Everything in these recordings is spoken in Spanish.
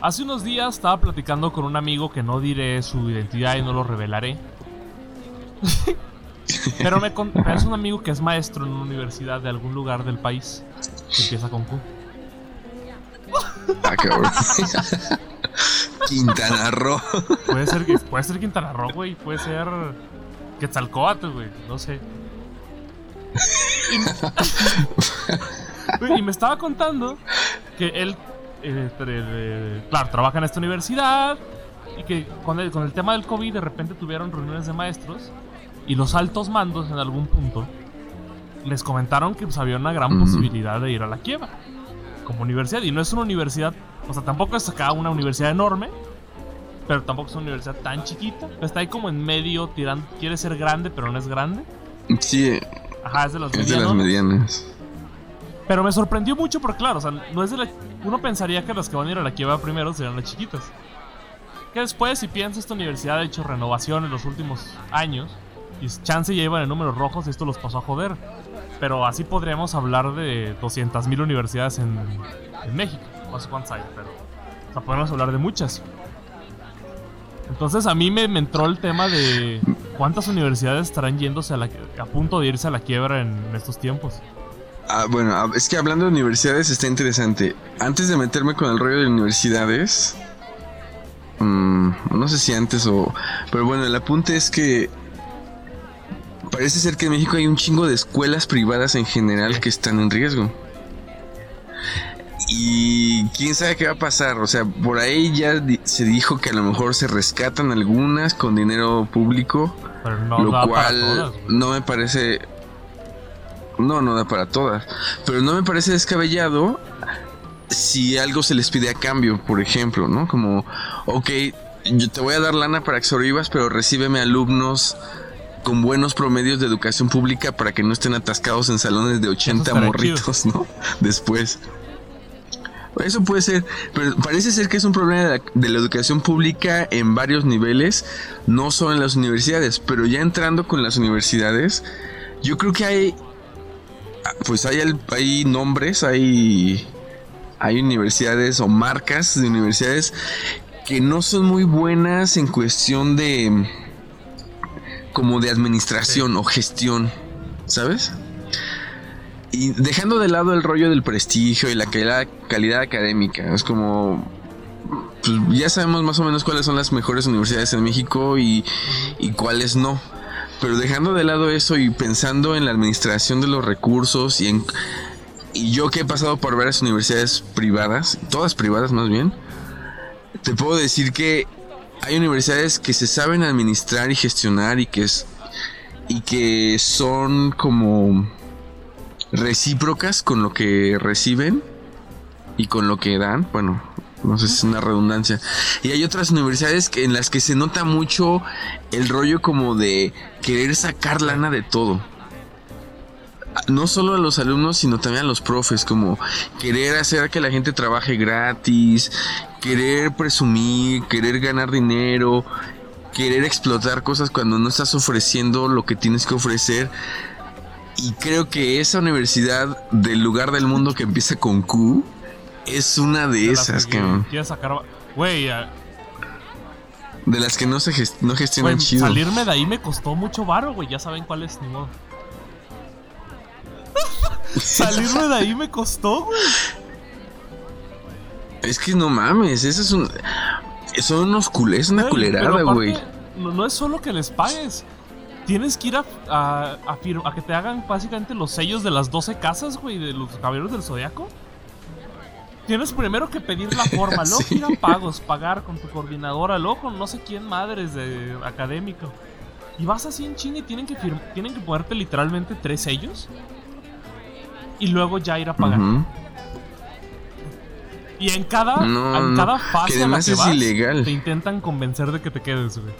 Hace unos días estaba platicando con un amigo que no diré su identidad y no lo revelaré. Pero me es un amigo que es maestro en una universidad de algún lugar del país que empieza con Q. Ah, cabrón. Quintana Roo. Puede ser, puede ser Quintana Roo, güey. Puede ser Quetzalcoatl, güey. No sé. Y, me estaba contando que él, eh, claro, trabaja en esta universidad y que con el, con el tema del COVID de repente tuvieron reuniones de maestros y los altos mandos en algún punto les comentaron que pues, había una gran posibilidad de ir a la quiebra como universidad. Y no es una universidad, o sea, tampoco es acá una universidad enorme, pero tampoco es una universidad tan chiquita. Está ahí como en medio, tirando, quiere ser grande, pero no es grande. Sí. Ajá, es de las, es de las medianas. Pero me sorprendió mucho porque, claro, o sea, no es de. Uno pensaría que las que van a ir a la quiebra primero serían las chiquitas. Que después, si piensas, esta universidad ha hecho renovación en los últimos años. Y chance ya iban en números rojos y esto los pasó a joder. Pero así podríamos hablar de 200.000 universidades en, México. No sé cuántas hay, pero. Podemos hablar de muchas. Entonces a mí me, entró el tema de cuántas universidades estarán yéndose a, la, a punto de irse a la quiebra en, estos tiempos. Ah, bueno, ah, es que hablando de universidades está interesante. Antes de meterme con el rollo de universidades, mm, no sé si antes o... Pero bueno, el apunte es que parece ser que en México hay un chingo de escuelas privadas en general que están en riesgo. Y quién sabe qué va a pasar. O sea, por ahí ya se dijo que a lo mejor se rescatan algunas con dinero público. lo cual no me parece. No, no da para todas. Pero no me parece descabellado si algo se les pide a cambio, por ejemplo, ¿no? Como, ok, yo te voy a dar lana para que sobrevivas, pero recíbeme alumnos con buenos promedios de educación pública para que no estén atascados en salones de 80 morritos, ¿no? Después. Eso puede ser, pero parece ser que es un problema de la, educación pública en varios niveles, no solo en las universidades, pero ya entrando con las universidades, yo creo que hay, pues hay, hay nombres, hay, hay universidades o marcas de universidades que no son muy buenas en cuestión de como de administración o gestión, ¿sabes? Y dejando de lado el rollo del prestigio y la calidad, académica, es como pues ya sabemos más o menos cuáles son las mejores universidades en México y, y, cuáles no. Pero dejando de lado eso y pensando en la administración de los recursos y en y yo que he pasado por varias universidades privadas, todas privadas más bien, te puedo decir que hay universidades que se saben administrar y gestionar y que es y que son como recíprocas con lo que reciben y con lo que dan, bueno, no sé si es una redundancia. Y hay otras universidades que, en las que se nota mucho el rollo como de querer sacar lana de todo. No solo a los alumnos, sino también a los profes, como querer hacer que la gente trabaje gratis, querer presumir, querer ganar dinero, querer explotar cosas cuando no estás ofreciendo lo que tienes que ofrecer. Y creo que esa universidad del lugar del mundo que empieza con Q es una de, esas que, sacar. Güey, de las que no se no gestionan chido. Salirme de ahí me costó mucho varo, güey. Ya saben cuál es, ni modo. Salirme de ahí me costó, güey. Es que no mames, eso es un. Son unos culés, es una culerada, güey. No, es solo que les pagues. Tienes que ir a, a, a, que te hagan básicamente los sellos de las 12 casas, güey, de los caballeros del zodiaco. Tienes primero que pedir la forma, luego ir a pagos, pagar con tu coordinadora, luego con no sé quién madres de académico. Y vas así en China y tienen que, tienen que ponerte literalmente tres sellos. Y luego ya ir a pagar. Y en cada, en cada fase a la que vas, te intentan convencer de que te quedes, güey.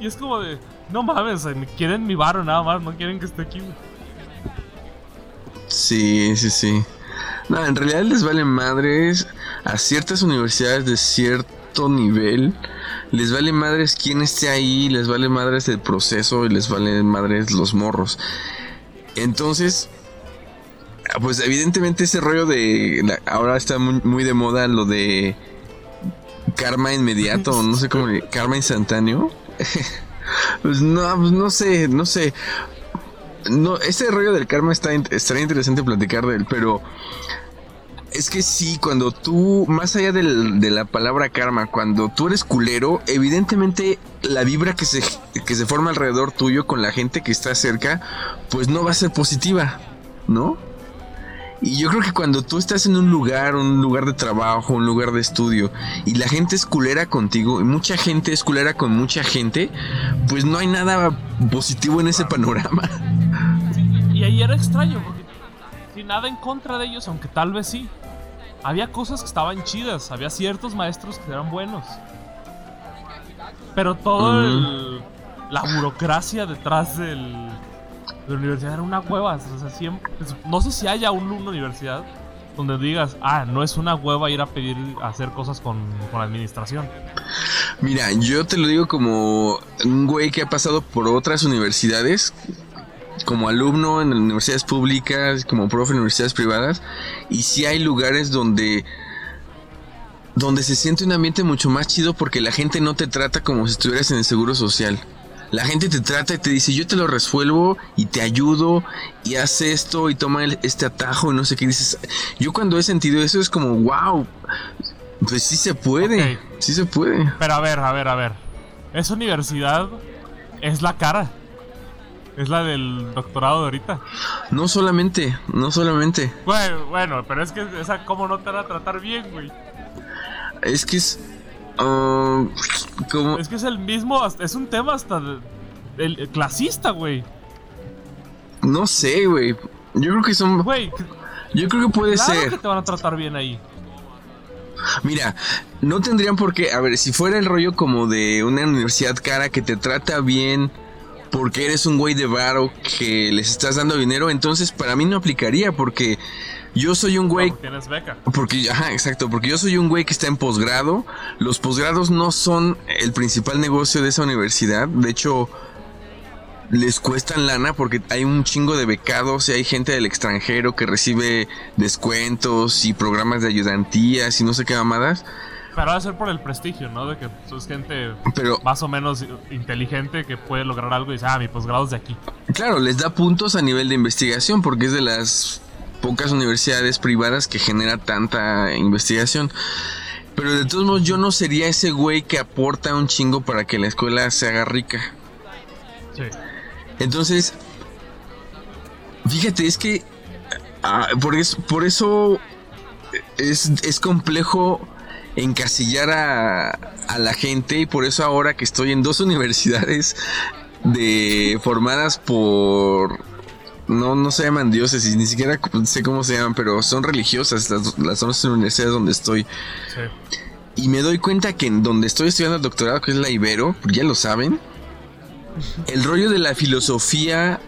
Y es como de, no mames, quieren mi varo nada más, no quieren que esté aquí, güey. Sí, sí, sí. No, en realidad les vale madres a ciertas universidades de cierto nivel. Les vale madres quién esté ahí, les vale madres el proceso y les vale madres los morros. Entonces, pues evidentemente ese rollo de... ahora está muy, de moda lo de karma inmediato, no sé cómo, karma instantáneo. pues no, pues no sé, no sé. No, este rollo del karma está estaría interesante platicar de él, pero es que sí, cuando tú, más allá de la palabra karma, cuando tú eres culero, evidentemente la vibra que se, que se forma alrededor tuyo con la gente que está cerca, pues no va a ser positiva, ¿no? Y yo creo que cuando tú estás en un lugar, un lugar de trabajo, un lugar de estudio, y la gente es culera contigo, y mucha gente es culera con mucha gente, pues no hay nada positivo en ese panorama. Y era extraño, porque sin nada en contra de ellos, aunque tal vez sí. Había cosas que estaban chidas, había ciertos maestros que eran buenos. Pero toda la burocracia detrás del, de la universidad era una hueva. Pues, no sé si haya una universidad donde digas, ah, no es una hueva ir a pedir hacer cosas con, con administración. Mira, yo te lo digo como un güey que ha pasado por otras universidades, como alumno en universidades públicas, como profe en universidades privadas, y sí hay lugares donde donde se siente un ambiente mucho más chido porque la gente no te trata como si estuvieras en el seguro social. La gente te trata y te dice, yo te lo resuelvo y te ayudo y hace esto y toma este atajo y no sé qué dices. Yo cuando he sentido eso es como, wow, pues sí se puede, sí se puede. Pero a ver, a ver, a ver. Esa universidad es la cara. Es la del doctorado de ahorita. No solamente, no solamente. Bueno, bueno, pero es que esa cómo no te va a tratar bien, güey. Es que es Ah, es que es el mismo, es un tema hasta el, clasista, güey. No sé, güey. Yo creo que son. Güey. Yo creo que puede claro ser. que te van a tratar bien ahí. Mira, no tendrían por qué. A ver, si fuera el rollo como de una universidad cara que te trata bien porque eres un güey de varo que les estás dando dinero, entonces para mí no aplicaría porque yo soy un güey. porque tienes beca. Porque, ajá, exacto. Porque yo soy un güey que está en posgrado. Los posgrados no son el principal negocio de esa universidad. De hecho, les cuestan lana porque hay un chingo de becados y hay gente del extranjero que recibe descuentos y programas de ayudantías y no sé qué mamadas. Pero va a ser por el prestigio, ¿no? De que es gente más o menos inteligente que puede lograr algo y dice, ah, mi posgrado es de aquí. Claro, les da puntos a nivel de investigación porque es de las pocas universidades privadas que genera tanta investigación. Pero de todos modos, yo no sería ese güey que aporta un chingo para que la escuela se haga rica. Sí. Entonces, fíjate, es que ah, por, eso, por eso es, es complejo encasillar a, a, la gente y por eso ahora que estoy en dos universidades de formadas por no, no se llaman dioses ni siquiera sé cómo se llaman, pero son religiosas las, las dos universidades donde estoy. Y me doy cuenta que en donde estoy estudiando el doctorado, que es la Ibero, ya lo saben, el rollo de la filosofía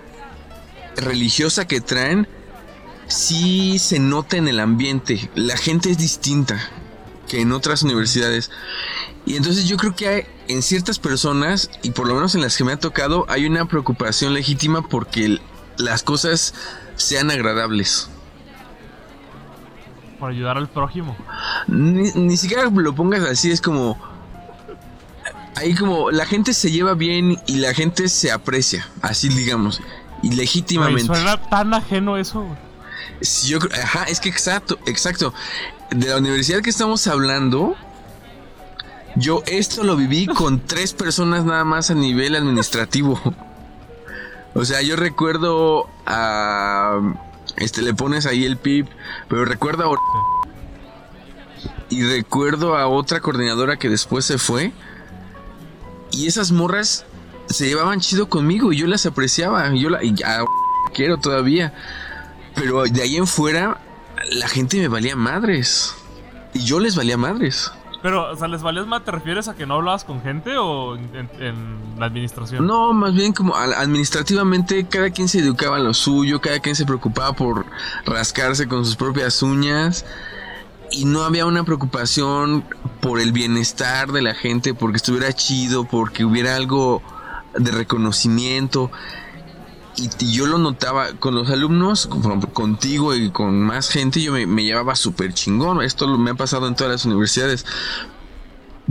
religiosa que traen, sí se nota en el ambiente. La gente es distinta que en otras universidades. Y entonces yo creo que hay, en ciertas personas, y por lo menos en las que me ha tocado, hay una preocupación legítima porque las cosas sean agradables. Por ayudar al prójimo. Ni, siquiera lo pongas así, es como... Ahí como la gente se lleva bien y la gente se aprecia, así digamos, y legítimamente. suena tan ajeno eso. yo, ajá, es que exacto, exacto. De la universidad que estamos hablando, yo esto lo viví con tres personas nada más a nivel administrativo. O sea, yo recuerdo a. Este, le pones ahí el pip, pero recuerdo a. Y recuerdo a otra coordinadora que después se fue. Y esas morras se llevaban chido conmigo y yo las apreciaba. Yo la. Y quiero todavía. Pero de ahí en fuera, la gente me valía madres. Y yo les valía madres. Pero, o sea, ¿les valías más? ¿Te refieres a que no hablabas con gente o en, la administración? No, más bien como administrativamente cada quien se educaba en lo suyo, cada quien se preocupaba por rascarse con sus propias uñas y no había una preocupación por el bienestar de la gente, porque estuviera chido, porque hubiera algo de reconocimiento y, yo lo notaba con los alumnos, contigo y con más gente, yo me, llevaba súper chingón. Esto me ha pasado en todas las universidades.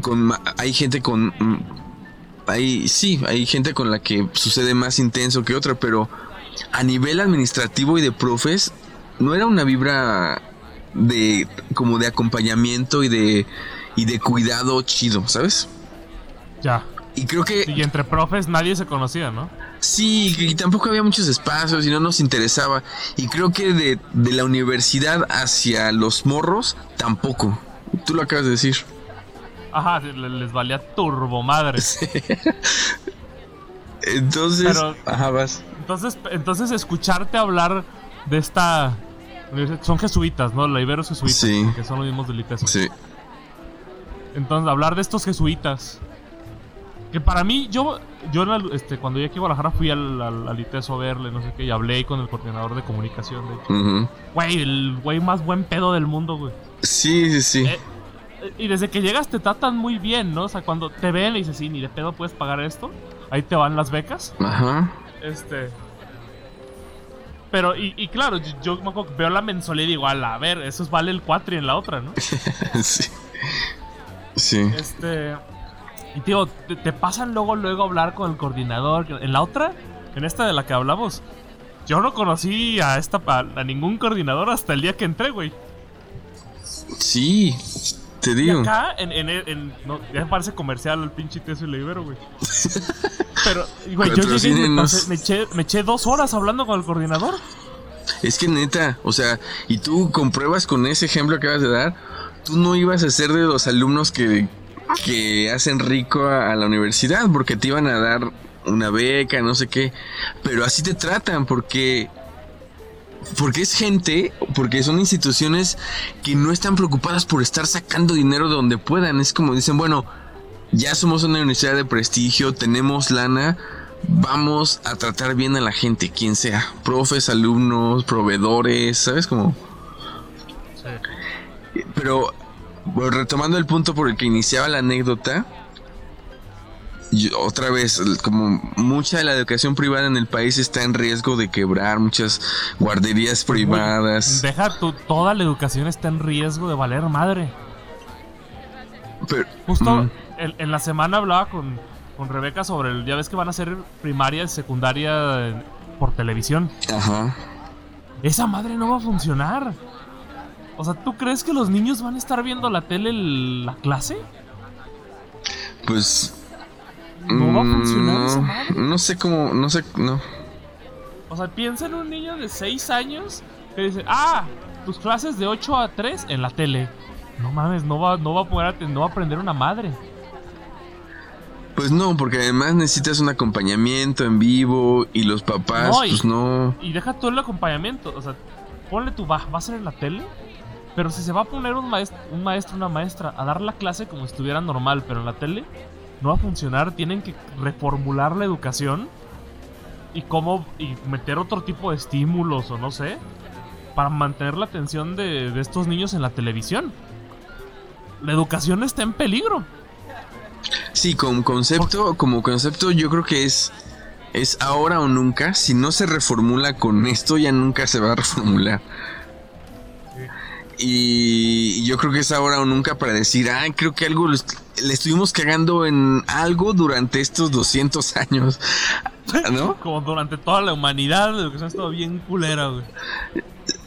con hay gente con hay sí, hay gente con la que sucede más intenso que otra, pero a nivel administrativo y de profes no era una vibra de como de acompañamiento y de y de cuidado chido, ¿sabes? Ya. Y creo que y entre profes nadie se conocía, ¿no? Sí, y tampoco había muchos espacios y no nos interesaba. Y creo que de, de la universidad hacia los morros tampoco. Tú lo acabas de decir. Ajá, les valía turbo madre. Entonces, ajá, vas. Entonces, entonces escucharte hablar de esta son jesuitas, ¿no? La Ibero jesuitas, sí. que son los mismos del Sí. Entonces, hablar de estos jesuitas que para mí, yo, yo este, cuando llegué aquí a Guadalajara fui al, al, ITESO a verle, no sé qué, y hablé con el coordinador de comunicación, de hecho. Güey, el güey más buen pedo del mundo, güey. Sí, sí, sí. Eh, y desde que llegas te tratan muy bien, ¿no? O sea, cuando te ven y dices, sí, ni de pedo puedes pagar esto. Ahí te van las becas. Ajá. Este. Pero, y, y claro, yo, veo la mensualidad y digo, a ver, eso vale el cuatri en la otra, ¿no? sí. Sí. Este. Y tío, te, pasan luego, luego a hablar con el coordinador. En la otra, en esta de la que hablamos, yo no conocí a esta a ningún coordinador hasta el día que entré, güey. Sí. Te digo. Y acá, en, en, en no, ya me parece comercial el pinche Teso y Libero, güey. Pero, güey, yo llegué y me, me, eché, me eché dos horas hablando con el coordinador. Es que neta, o sea, y tú compruebas con ese ejemplo que acabas de dar, tú no ibas a ser de los alumnos que, que hacen rico a, a, la universidad porque te iban a dar una beca, no sé qué, pero así te tratan porque porque es gente, porque son instituciones que no están preocupadas por estar sacando dinero de donde puedan. Es como dicen, bueno, ya somos una universidad de prestigio, tenemos lana, vamos a tratar bien a la gente, quien sea, profes, alumnos, proveedores, ¿sabes cómo? Sí. Pero retomando el punto por el que iniciaba la anécdota, otra vez, como mucha de la educación privada en el país está en riesgo de quebrar, muchas guarderías privadas. deja tu, toda la educación está en riesgo de valer madre. Justo mm. en, la semana hablaba con, con Rebeca sobre el. Ya ves que van a hacer primaria y secundaria por televisión. Ajá. Esa madre no va a funcionar. O sea, ¿tú crees que los niños van a estar viendo la tele la clase? Pues no va a funcionar esa madre. No sé cómo, no sé, no. O sea, piensa en un niño de 6 años que dice, ah, tus clases de 8 a 3 en la tele. No mames, no va, no va a poder no va a aprender una madre. Pues no, porque además necesitas un acompañamiento en vivo y los papás, pues no. Y deja todo el acompañamiento, o sea, ponle tu va, va a ser en la tele, pero si se va a poner un maestro, un maestro, una maestra a dar la clase como si estuviera normal, pero en la tele, no va a funcionar, tienen que reformular la educación y cómo y meter otro tipo de estímulos o no sé para mantener la atención de, de estos niños en la televisión. La educación está en peligro. Sí, como concepto, como concepto yo creo que es es ahora o nunca. Si no se reformula con esto, ya nunca se va a reformular. Y yo creo que es ahora o nunca para decir, ah, creo que algo le, estuvimos cagando en algo durante estos 200 años. ¿No? Como durante toda la humanidad, la educación ha estado bien culera, güey.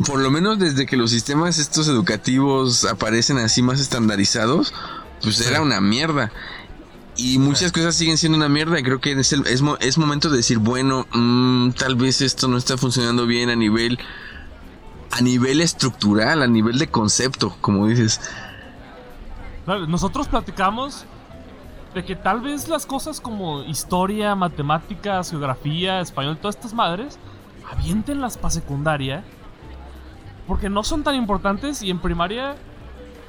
Por lo menos desde que los sistemas estos educativos aparecen así más estandarizados, pues era una mierda. Y muchas cosas siguen siendo una mierda. Y creo que es, es, momento de decir, bueno, mm, tal vez esto no está funcionando bien a nivel a nivel estructural, a nivel de concepto, como dices. Nosotros platicamos de que tal vez las cosas como historia, matemáticas, geografía, español, todas estas madres, avientenlas para secundaria. Porque no son tan importantes y en primaria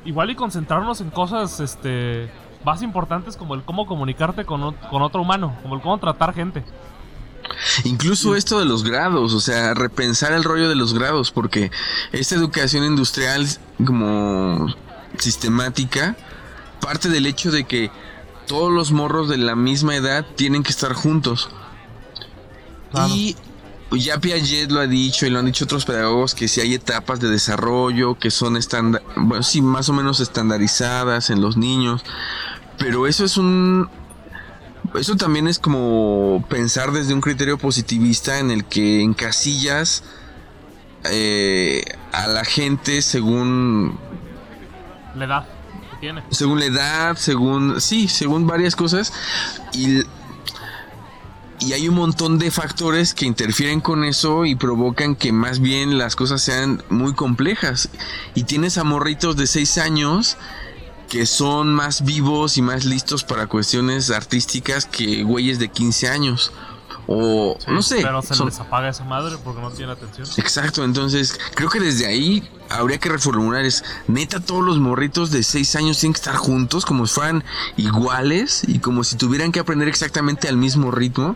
igual y concentrarnos en cosas este más importantes como el cómo comunicarte con, con otro humano, como el cómo tratar gente. Incluso esto de los grados, o sea, repensar el rollo de los grados, porque esta educación industrial como sistemática parte del hecho de que todos los morros de la misma edad tienen que estar juntos. Y ya Piaget lo ha dicho y lo han dicho otros pedagogos que si hay etapas de desarrollo que son estándar, bueno, sí, más o menos estandarizadas en los niños, Pero eso es un... Eso también es como pensar desde un criterio positivista en el que encasillas eh, a la gente según... La edad que tiene. Según la edad, según... Sí, según varias cosas. Y y hay un montón de factores que interfieren con eso y provocan que más bien las cosas sean muy complejas. Y tienes a morritos de 6 años que son más vivos y más listos para cuestiones artísticas que güeyes de 15 años. O no sé. Pero se les apaga esa madre porque no tiene atención. Exacto, entonces creo que desde ahí habría que reformular es, neta, todos los morritos de 6 años tienen que estar juntos como si fueran iguales y como si tuvieran que aprender exactamente al mismo ritmo.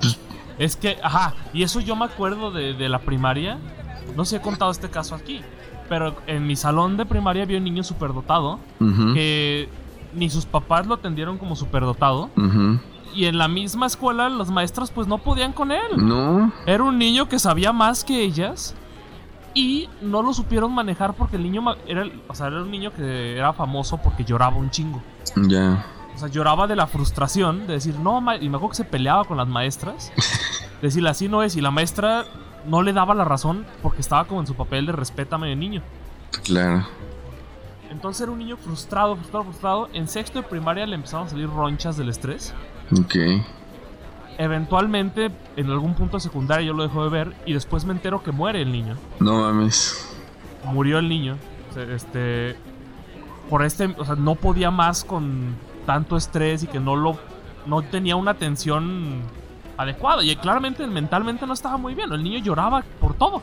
Pues, es que, ajá, y eso yo me acuerdo de, la primaria. No sé he contado este caso aquí, pero en mi salón de primaria había un niño superdotado que ni sus papás lo atendieron como superdotado. Y en la misma escuela las maestras pues no podían con él. No. Era un niño que sabía más que ellas y no lo supieron manejar porque el niño era, o sea, era un niño que era famoso porque lloraba un chingo. Ya. O sea, lloraba de la frustración de decir, no, y me acuerdo que se peleaba con las maestras. decirle así no es. Y la maestra no le daba la razón porque estaba como en su papel de respétame de niño. Claro. Entonces era un niño frustrado, frustrado, frustrado. En sexto de primaria le empezaron a salir ronchas del estrés. Ok eventualmente, en algún punto secundario, yo lo dejo de ver y después me entero que muere el niño. No mames. Murió el niño. Este. Por este. O sea, no podía más con tanto estrés y que no lo. No tenía una atención adecuada. Y claramente mentalmente no estaba muy bien. El niño lloraba por todo.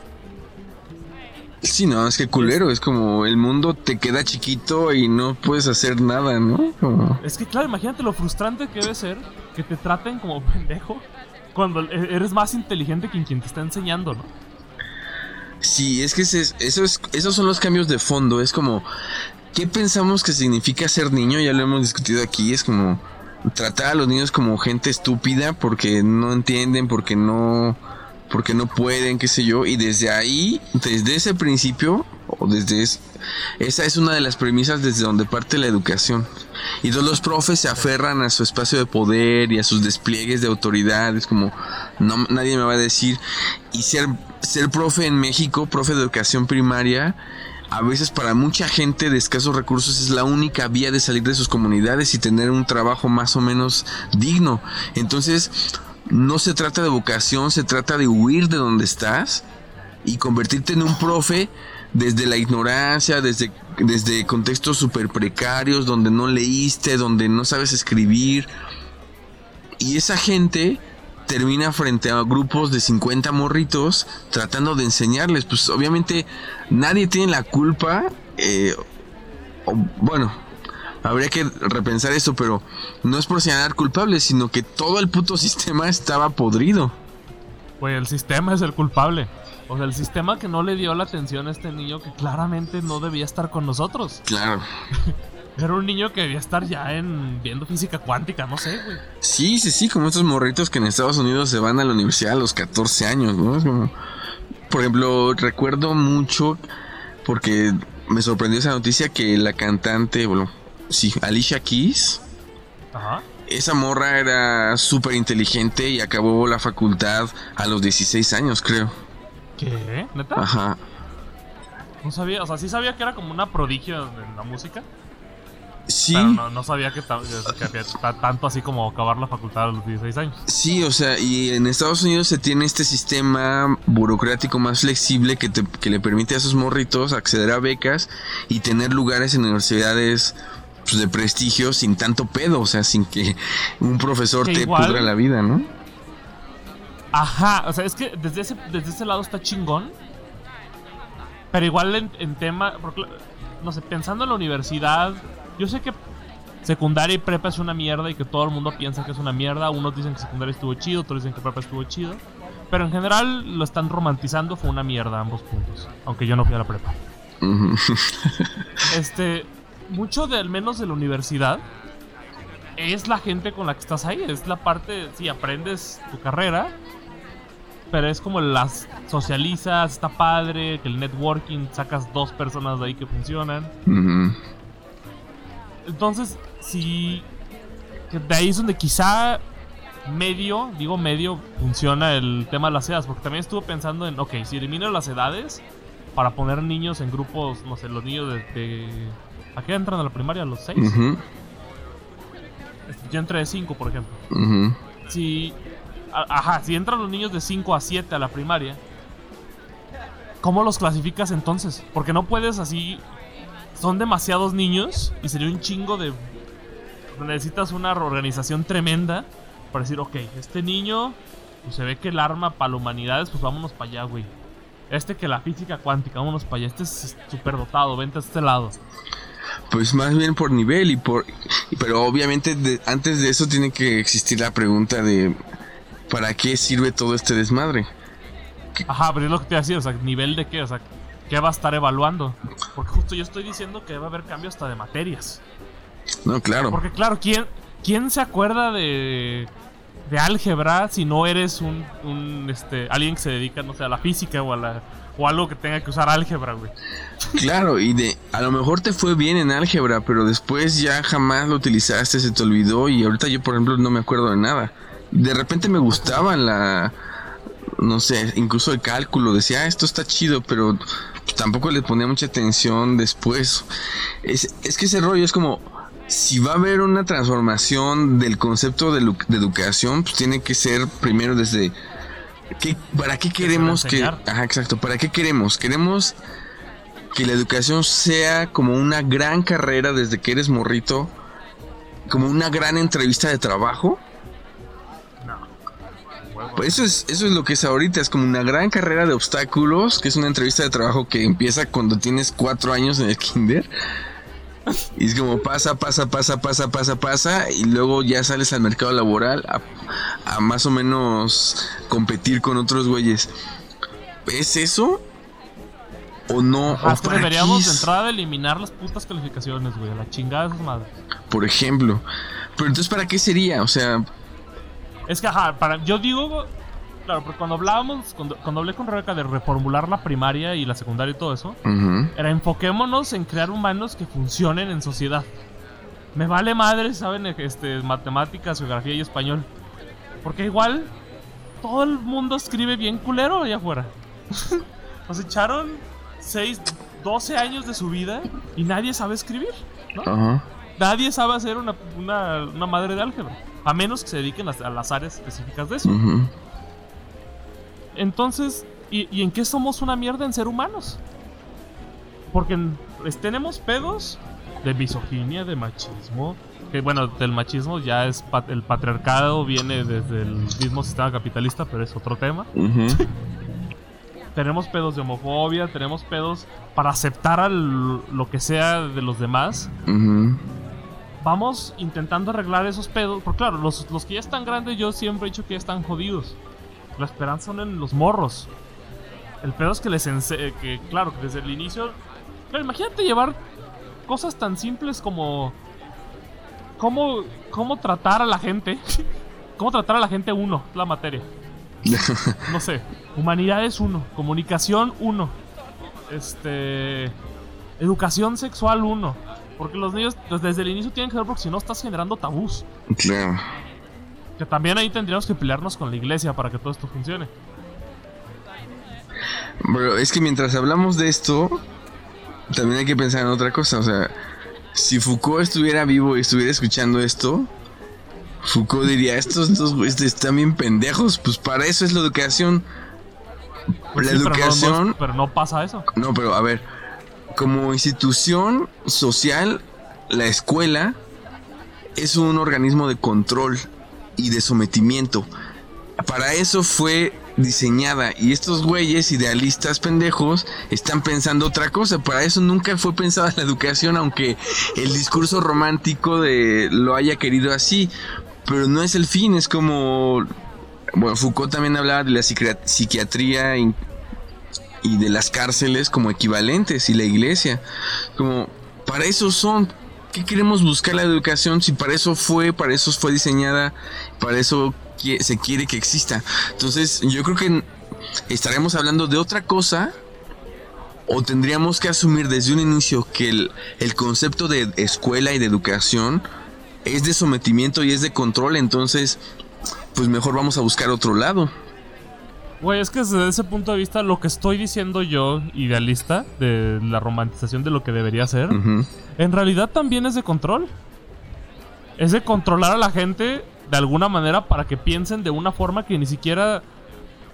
Sí, no, es que culero, es como el mundo te queda chiquito y no puedes hacer nada, ¿no? Es que claro, imagínate lo frustrante que debe ser que te traten como pendejo cuando e-, eres más inteligente que quien te está enseñando, ¿no? Sí, es que eso es, esos son los cambios de fondo, es como, ¿qué pensamos que significa ser niño? Ya lo hemos discutido aquí, es como tratar a los niños como gente estúpida porque no entienden, porque no porque no pueden, qué sé yo, y desde ahí, desde ese principio, o desde esa es una de las premisas desde donde parte la educación. Y todos los profes se aferran a su espacio de poder y a sus despliegues de autoridad, es como, no, nadie me va a decir, y ser, ser profe en México, profe de educación primaria, a veces para mucha gente de escasos recursos es la única vía de salir de sus comunidades y tener un trabajo más o menos digno. Entonces, no se trata de vocación, se trata de huir de donde estás y convertirte en un profe desde la ignorancia, desde, desde contextos súper precarios, donde no leíste, donde no sabes escribir. Y esa gente termina frente a grupos de 50 morritos tratando de enseñarles. Pues obviamente nadie tiene la culpa. Eh, bueno, habría que repensar esto, pero no es por señalar culpables, sino que todo el puto sistema estaba podrido. Pues el sistema es el culpable. O sea, el sistema que no le dio la atención a este niño que claramente no debía estar con nosotros. Claro. Era un niño que debía estar ya en viendo física cuántica, no sé, güey. Sí, sí, sí, como estos morritos que en Estados Unidos se van a la universidad a los 14 años, ¿no? por ejemplo, recuerdo mucho porque me sorprendió esa noticia que la cantante, bueno, sí, Alicia Keys. Ajá. Esa morra era súper inteligente y acabó la facultad a los 16 años, creo. ¿Qué? ¿Neta? Ajá. No sabía, o sea, sí sabía que era como una prodigio en la música. Sí. Pero no, sabía que, había tanto así como acabar la facultad a los 16 años. Sí, o sea, y en Estados Unidos se tiene este sistema burocrático más flexible que, que le permite a esos morritos acceder a becas y tener lugares en universidades pues, de prestigio sin tanto pedo, o sea, sin que un profesor te pudra la vida, ¿no? Ajá, o sea, es que desde ese, desde ese lado está chingón. Pero igual en, tema, no sé, pensando en la universidad, yo sé que secundaria y prepa es una mierda y que todo el mundo piensa que es una mierda. Unos dicen que secundaria estuvo chido, otros dicen que prepa estuvo chido. Pero en general lo están romantizando, fue una mierda ambos puntos. Aunque yo no fui a la prepa. este, mucho de al menos de la universidad es la gente con la que estás ahí. Es la parte, sí, aprendes tu carrera, pero es como las socializas, está padre, que el networking sacas dos personas de ahí que funcionan. Entonces, si de ahí es donde quizá medio, digo medio, funciona el tema de las edades. Porque también estuve pensando en, ok, si elimino las edades para poner niños en grupos, no sé, los niños de. ¿A qué entran a la primaria? ¿A los 6? Yo entré de 5, por ejemplo. Si. Ajá, si entran los niños de 5 a 7 a la primaria, ¿cómo los clasificas entonces? Porque no puedes así. Son demasiados niños y sería un chingo de. Necesitas una organización tremenda para decir, ok, este niño pues se ve que el arma para la humanidad pues vámonos para allá, güey. Este que la física cuántica, vámonos para allá. Este es súper dotado, vente a este lado. Pues más bien por nivel y por... Pero obviamente antes de eso tiene que existir la pregunta de ¿para qué sirve todo este desmadre? Ajá, pero es lo que te decía, o sea, nivel de qué, o sea, ¿qué va a estar evaluando? Porque justo yo estoy diciendo que va a haber cambio hasta de materias. No, claro. Porque claro, ¿quién, quién se acuerda de de álgebra si no eres un, un, este alguien que se dedica no sé a la física o a la o algo que tenga que usar álgebra, güey. Claro, y de a lo mejor te fue bien en álgebra, pero después ya jamás lo utilizaste, se te olvidó y ahorita yo por ejemplo no me acuerdo de nada. De repente me gustaba la no sé, incluso el cálculo, decía, ah, esto está chido, pero tampoco le ponía mucha atención después. Es, es que ese rollo es como si va a haber una transformación del concepto de, educación, pues tiene que ser primero desde ¿qué, ¿para qué queremos que ajá, exacto, para qué queremos? Queremos que la educación sea como una gran carrera desde que eres morrito, como una gran entrevista de trabajo. Pues eso es, eso es lo que es ahorita, es como una gran carrera de obstáculos, que es una entrevista de trabajo que empieza cuando tienes cuatro años en el kinder y es como pasa, pasa, pasa, pasa, pasa, pasa. Y luego ya sales al mercado laboral a, más o menos competir con otros güeyes. ¿Es eso? ¿O no? Hasta deberíamos de entrada eliminar las putas calificaciones, güey. La chingada de esas madres. Por ejemplo. Pero entonces, ¿para qué sería? O sea. Es que, ajá, para, yo digo Claro, porque cuando hablábamos, cuando, hablé con Rebeca de reformular la primaria y la secundaria y todo eso, era enfoquémonos en crear humanos que funcionen en sociedad. Me vale madre, ¿saben? Este, matemáticas, geografía y español. Porque igual todo el mundo escribe bien culero allá afuera. Nos echaron 6, 12 años de su vida y nadie sabe escribir, ¿no? Nadie sabe hacer una, madre de álgebra. A menos que se dediquen a, las áreas específicas de eso. Entonces, ¿y, en qué somos una mierda en ser humanos? Porque pues, tenemos pedos de misoginia, de machismo. Que bueno, del machismo ya es el patriarcado viene desde el mismo sistema capitalista, pero es otro tema. tenemos pedos de homofobia, tenemos pedos para aceptar lo que sea de los demás. Vamos intentando arreglar esos pedos. Porque claro, los, los que ya están grandes, yo siempre he dicho que ya están jodidos. La esperanza son en los morros. El pedo es que les ense que claro, que desde el inicio... imagínate llevar cosas tan simples como... Cómo, cómo tratar a la gente. cómo tratar a la gente uno, la materia. no sé. Humanidades uno. Comunicación uno. Este... Educación sexual uno. Porque los niños desde el inicio tienen que ver porque si no estás generando tabús. Claro. Que también ahí tendríamos que pelearnos con la iglesia para que todo esto funcione. Pero es que mientras hablamos de esto, también hay que pensar en otra cosa. O sea, si Foucault estuviera vivo y estuviera escuchando esto, Foucault diría, estos dos están bien pendejos. Pues para eso es la educación. Pues la educación... pero no pasa eso. No, pero a ver, como institución social, la escuela es un organismo de control y de sometimiento. Para eso fue diseñada y estos güeyes idealistas pendejos están pensando otra cosa. Para eso nunca fue pensada la educación, aunque el discurso romántico de lo haya querido así. Pero no es el fin, es como... Bueno, Foucault también hablaba de la psiquiatría y de las cárceles como equivalentes y la iglesia. Como, para eso son, ¿qué queremos buscar la educación si para eso fue, para eso fue diseñada, para eso se quiere que exista? Entonces, yo creo que estaremos hablando de otra cosa o tendríamos que asumir desde un inicio que el, concepto de escuela y de educación es de sometimiento y es de control, entonces pues mejor vamos a buscar otro lado. Güey, es que desde ese punto de vista lo que estoy diciendo yo, idealista, de la romantización de lo que debería ser, en realidad también es de control. Es de controlar a la gente de alguna manera para que piensen de una forma que ni siquiera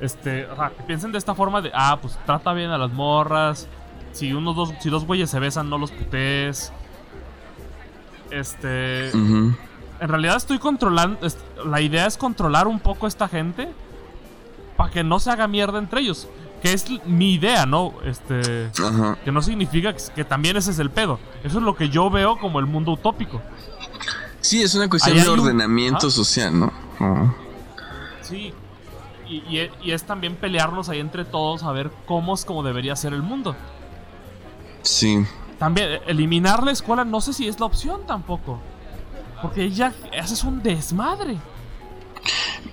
este, o sea, que piensen de esta forma de, ah, pues trata bien a las morras. Si unos dos, si dos güeyes se besan, no los putees. Este. En realidad estoy controlando. La idea es controlar un poco a esta gente. Para que no se haga mierda entre ellos. Que es mi idea, ¿no? Este. Que no significa que, también ese es el pedo. Eso es lo que yo veo como el mundo utópico. Sí, es una cuestión de ordenamiento social, ¿no? Sí, y, es también pelearnos ahí entre todos a ver cómo es como debería ser el mundo. Sí. También, eliminar la escuela no sé si es la opción tampoco. Porque ya haces un desmadre.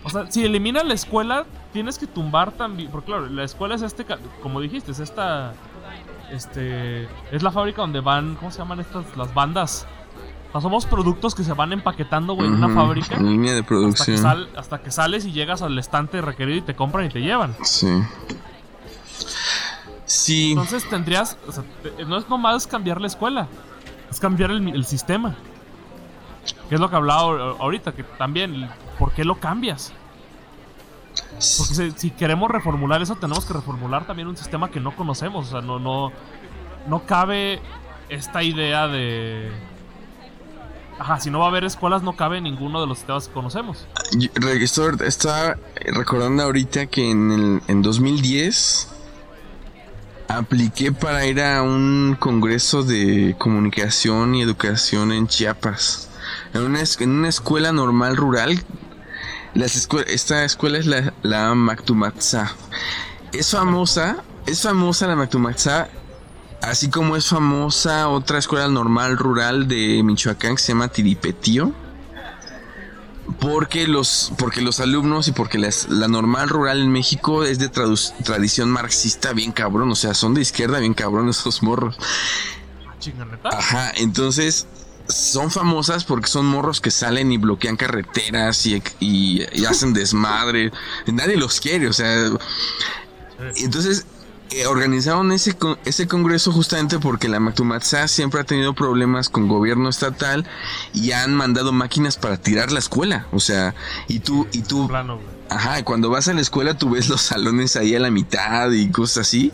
O sea, si eliminas la escuela, tienes que tumbar también. Porque claro, la escuela es este, como dijiste, es esta. Este. Es la fábrica donde van. ¿Cómo se llaman estas? Las bandas somos productos que se van empaquetando, güey, en una fábrica. En línea de producción. Hasta que, sales y llegas al estante requerido y te compran y te llevan. Sí. Sí. Entonces tendrías. no es nomás cambiar la escuela, es cambiar el, sistema. Que es lo que hablaba ahorita, que también, ¿por qué lo cambias? Porque si, queremos reformular eso, tenemos que reformular también un sistema que no conocemos. O sea, no, no, no cabe esta idea de Ajá, si no va a haber escuelas, no cabe ninguno de los sistemas que conocemos. Registro está recordando ahorita que en, el, en 2010 apliqué para ir a un congreso de comunicación y educación en Chiapas. En una, en una escuela normal rural. Las esta escuela es la, la Mactumatza. Es famosa, es famosa la Mactumatza Así como es famosa otra escuela normal rural de Michoacán que se llama Tiripetío. Porque los, porque los alumnos y porque la normal rural en México es de tradición marxista bien cabrón. O sea, son de izquierda bien cabrón esos morros. Ajá, entonces son famosas porque son morros que salen y bloquean carreteras y, y hacen desmadre. Nadie los quiere, o sea. Entonces, eh, organizaron ese, ese congreso justamente porque la Mactumatzá siempre ha tenido problemas con gobierno estatal y han mandado máquinas para tirar la escuela. O sea, y tú, y tú. ajá, cuando vas a la escuela tú ves los salones ahí a la mitad y cosas así.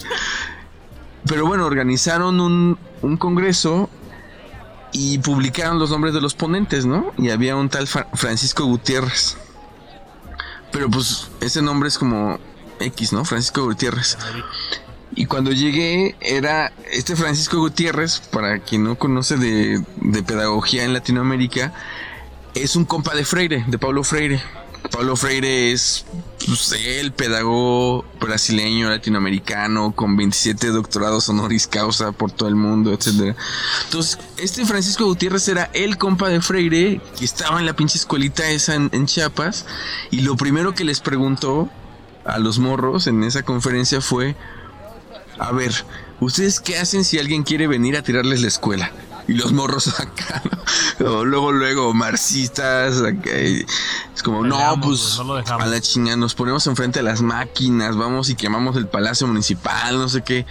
Pero bueno, organizaron un, un congreso y publicaron los nombres de los ponentes, ¿no? Y había un tal Francisco Gutiérrez. Pero pues ese nombre es como X, ¿no? Francisco Gutiérrez. Y cuando llegué era este Francisco Gutiérrez, para quien no conoce de, pedagogía en Latinoamérica, es un compa de Freire, de Pablo Freire. Pablo Freire es el pedagogo brasileño, latinoamericano, con 27 doctorados honoris causa por todo el mundo, etc. Entonces, este Francisco Gutiérrez era el compa de Freire, que estaba en la pinche escuelita esa en Chiapas, y lo primero que les preguntó a los morros en esa conferencia fue, a ver, ¿ustedes qué hacen si alguien quiere venir a tirarles la escuela? Y los morros acá, luego, luego, marxistas, es como, no, pues a la chingada, nos ponemos enfrente de las máquinas, vamos y quemamos el palacio municipal, no sé qué.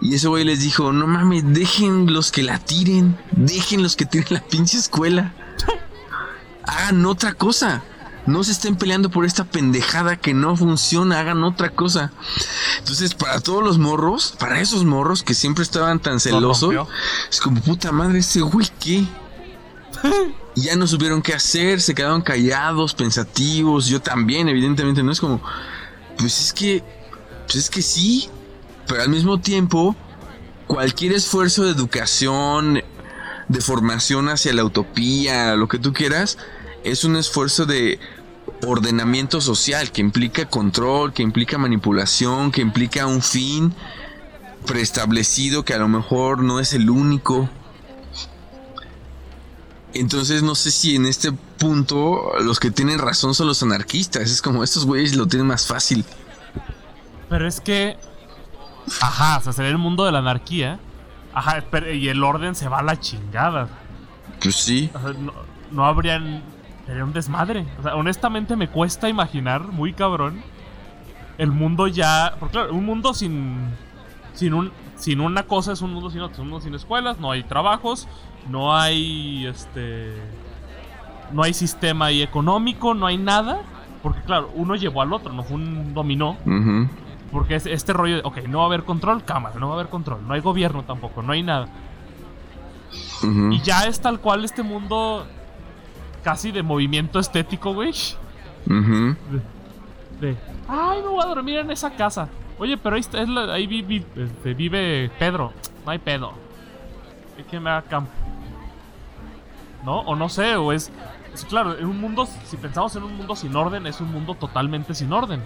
Y ese güey les dijo, no mames, dejen los que la tiren, dejen los que tiren la pinche escuela. Hagan otra cosa. No se estén peleando por esta pendejada que no funciona, hagan otra cosa. Entonces, para todos los morros, para esos morros que siempre estaban tan celosos, es como puta madre, ese güey, ¿qué? ya no supieron qué hacer, se quedaron callados, pensativos. Yo también, evidentemente, no es como, pues es que, pues es que sí, pero al mismo tiempo, cualquier esfuerzo de educación, de formación hacia la utopía, lo que tú quieras, es un esfuerzo de ordenamiento social que implica control, que implica manipulación, que implica un fin preestablecido que a lo mejor no es el único. Entonces no sé si en este punto los que tienen razón son los anarquistas. Es como estos güeyes lo tienen más fácil. Pero es que... Ajá, o sea, sería el mundo de la anarquía. Ajá, y el orden se va a la chingada. Pues sí no habrían. Sería un desmadre. O sea, honestamente me cuesta imaginar, muy cabrón, el mundo ya. Porque claro, un mundo sin. Sin, un, sin una cosa es un mundo sin otro. un mundo sin escuelas, no hay trabajos, no hay. Este. No hay sistema ahí económico, no hay nada. Porque claro, uno llevó al otro, no fue un dominó. Porque es este rollo de, ok, no va a haber control, cámara, no va a haber control. No hay gobierno tampoco, no hay nada. Y ya es tal cual este mundo casi de movimiento estético, güey. de, ay, me voy a dormir en esa casa. Oye, pero ahí, está, es ahí este, vive, Pedro. No hay pedo. Hay que me haga campo. ¿No? O no sé, o es, Claro, en un mundo, si pensamos en un mundo sin orden, es un mundo totalmente sin orden.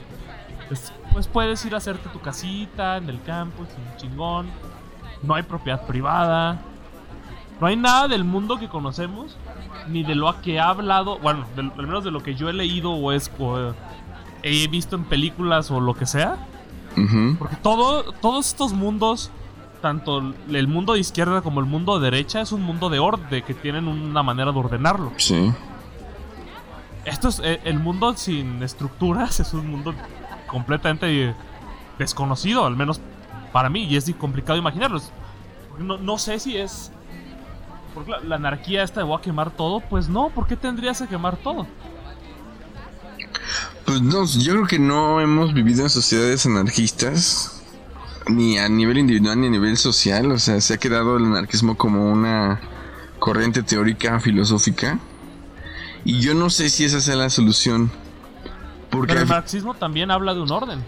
pues puedes ir a hacerte tu casita en el campo, es un chingón. No hay propiedad privada. No hay nada del mundo que conocemos, ni de lo que ha hablado, bueno, al menos de lo que yo he leído o, es, he visto en películas o lo que sea. Porque todo, todos estos mundos, tanto el mundo de izquierda como el mundo de derecha, es un mundo de orden, que tienen una manera de ordenarlo. Sí. Esto es eh, el mundo sin estructuras, es un mundo completamente desconocido, al menos para mí, y es complicado imaginarlo. No, no sé si es porque la, anarquía esta de voy a quemar todo, pues no, ¿por qué tendrías que quemar todo? Pues no, yo creo que no hemos vivido en sociedades anarquistas, ni a nivel individual ni a nivel social, o sea, se ha quedado el anarquismo como una corriente teórica, filosófica, y yo no sé si esa sea la solución. Porque Pero el marxismo también habla de un orden.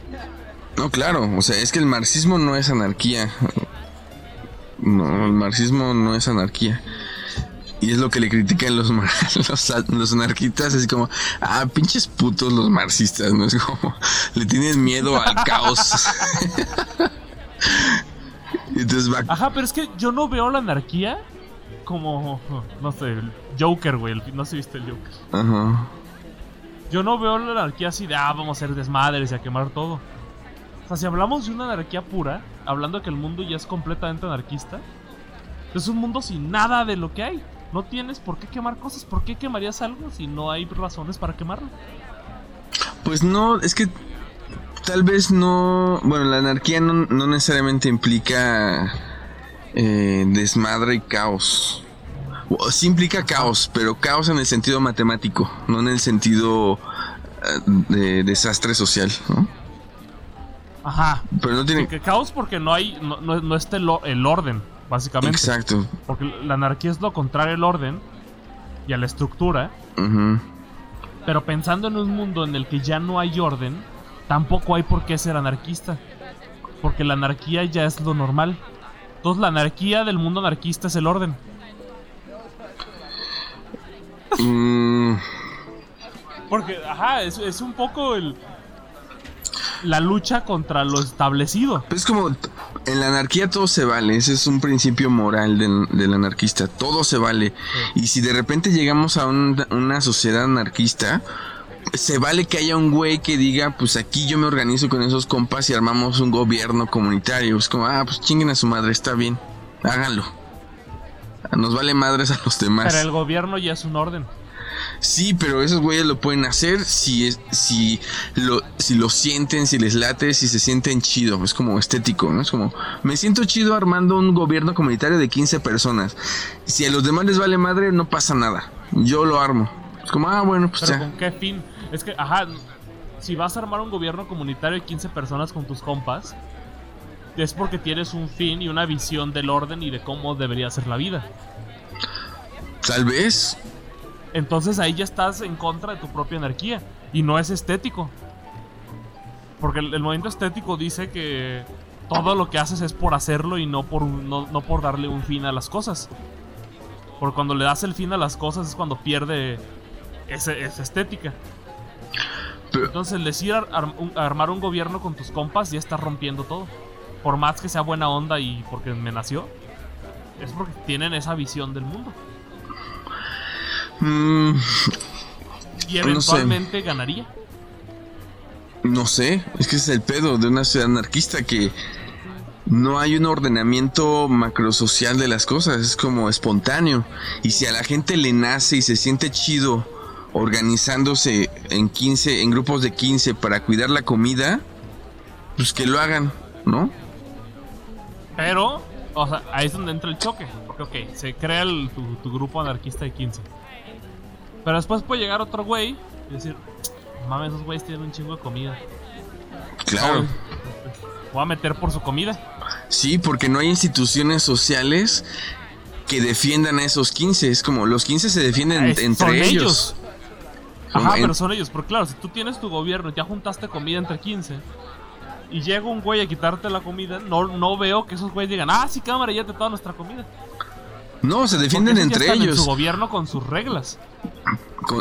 No, claro, o sea, es que el marxismo no es anarquía. No, el marxismo no es anarquía. Y es lo que le critican los, los, anarquistas, así como, ah, pinches putos los marxistas, ¿no? Es como, le tienen miedo al caos. Entonces va... Ajá, pero es que yo no veo la anarquía como, no sé, el Joker, güey, no sé si viste el Joker. Ajá. Yo no veo la anarquía así de, ah, vamos a hacer desmadres y a quemar todo. Sea, si hablamos de una anarquía pura, hablando de que el mundo ya es completamente anarquista, es un mundo sin nada de lo que hay. No tienes por qué quemar cosas. ¿Por qué quemarías algo si no hay razones para quemarlo? Pues no, es que tal vez no. Bueno, la anarquía no, necesariamente implica eh, desmadre y caos. sí implica caos, pero caos en el sentido matemático, no en el sentido eh, de desastre social, ¿no? Ajá. Pero no tiene. Que caos porque no hay. No, no, está el, orden, básicamente. Exacto. Porque la anarquía es lo contrario al orden y a la estructura. Pero pensando en un mundo en el que ya no hay orden, tampoco hay por qué ser anarquista. Porque la anarquía ya es lo normal. Entonces la anarquía del mundo anarquista es el orden. Mm. Porque, ajá, es, es un poco el, la lucha contra lo establecido. Es como en la anarquía todo se vale, ese es un principio moral del, anarquista, todo se vale. Y si de repente llegamos a una sociedad anarquista, se vale que haya un güey que diga, pues aquí yo me organizo con esos compas y armamos un gobierno comunitario. Es como, ah, pues chinguen a su madre, está bien, háganlo. Nos vale madres a los demás. Pero el gobierno ya es un orden. Sí, pero esos güeyes lo pueden hacer si es, si lo, si lo sienten, si les late, si se sienten chido. Es como estético, ¿no? Es como, me siento chido armando un gobierno comunitario de 15 personas. Si a los demás les vale madre, no pasa nada. Yo lo armo. Es como, ah, bueno, pues ¿Pero ¿Con qué fin? Es que, ajá, si vas a armar un gobierno comunitario de 15 personas con tus compas, es porque tienes un fin y una visión del orden y de cómo debería ser la vida. Tal vez, entonces ahí ya estás en contra de tu propia anarquía. Y no es estético. Porque el, movimiento estético dice que todo lo que haces es por hacerlo y no por, no, por darle un fin a las cosas. Porque cuando le das el fin a las cosas es cuando pierde esa estética. Entonces el decir armar un gobierno con tus compas ya está rompiendo todo. Por más que sea buena onda y porque me nació, es porque tienen esa visión del mundo. Mm, y eventualmente ganaría. No sé, es que es el pedo de una ciudad anarquista que no hay un ordenamiento macrosocial de las cosas, es como espontáneo. Y si a la gente le nace y se siente chido organizándose en 15, en grupos de 15 para cuidar la comida, pues que lo hagan, ¿no? Pero, o sea, ahí es donde entra el choque. Porque, ok, se crea tu, grupo anarquista de 15. Pero después puede llegar otro güey y decir, mames, esos güeyes tienen un chingo de comida. Claro. Voy a meter por su comida. Sí, porque no hay instituciones sociales que defiendan a esos 15. Es como los 15 se defienden entre ellos. Ajá, pero son ellos. Porque claro, si tú tienes tu gobierno y ya juntaste comida entre 15 y llega un güey a quitarte la comida, no, no veo que esos güeyes digan, ah, sí, cámara, ya te toda nuestra comida. No, se defienden entre ellos. En su gobierno con sus reglas.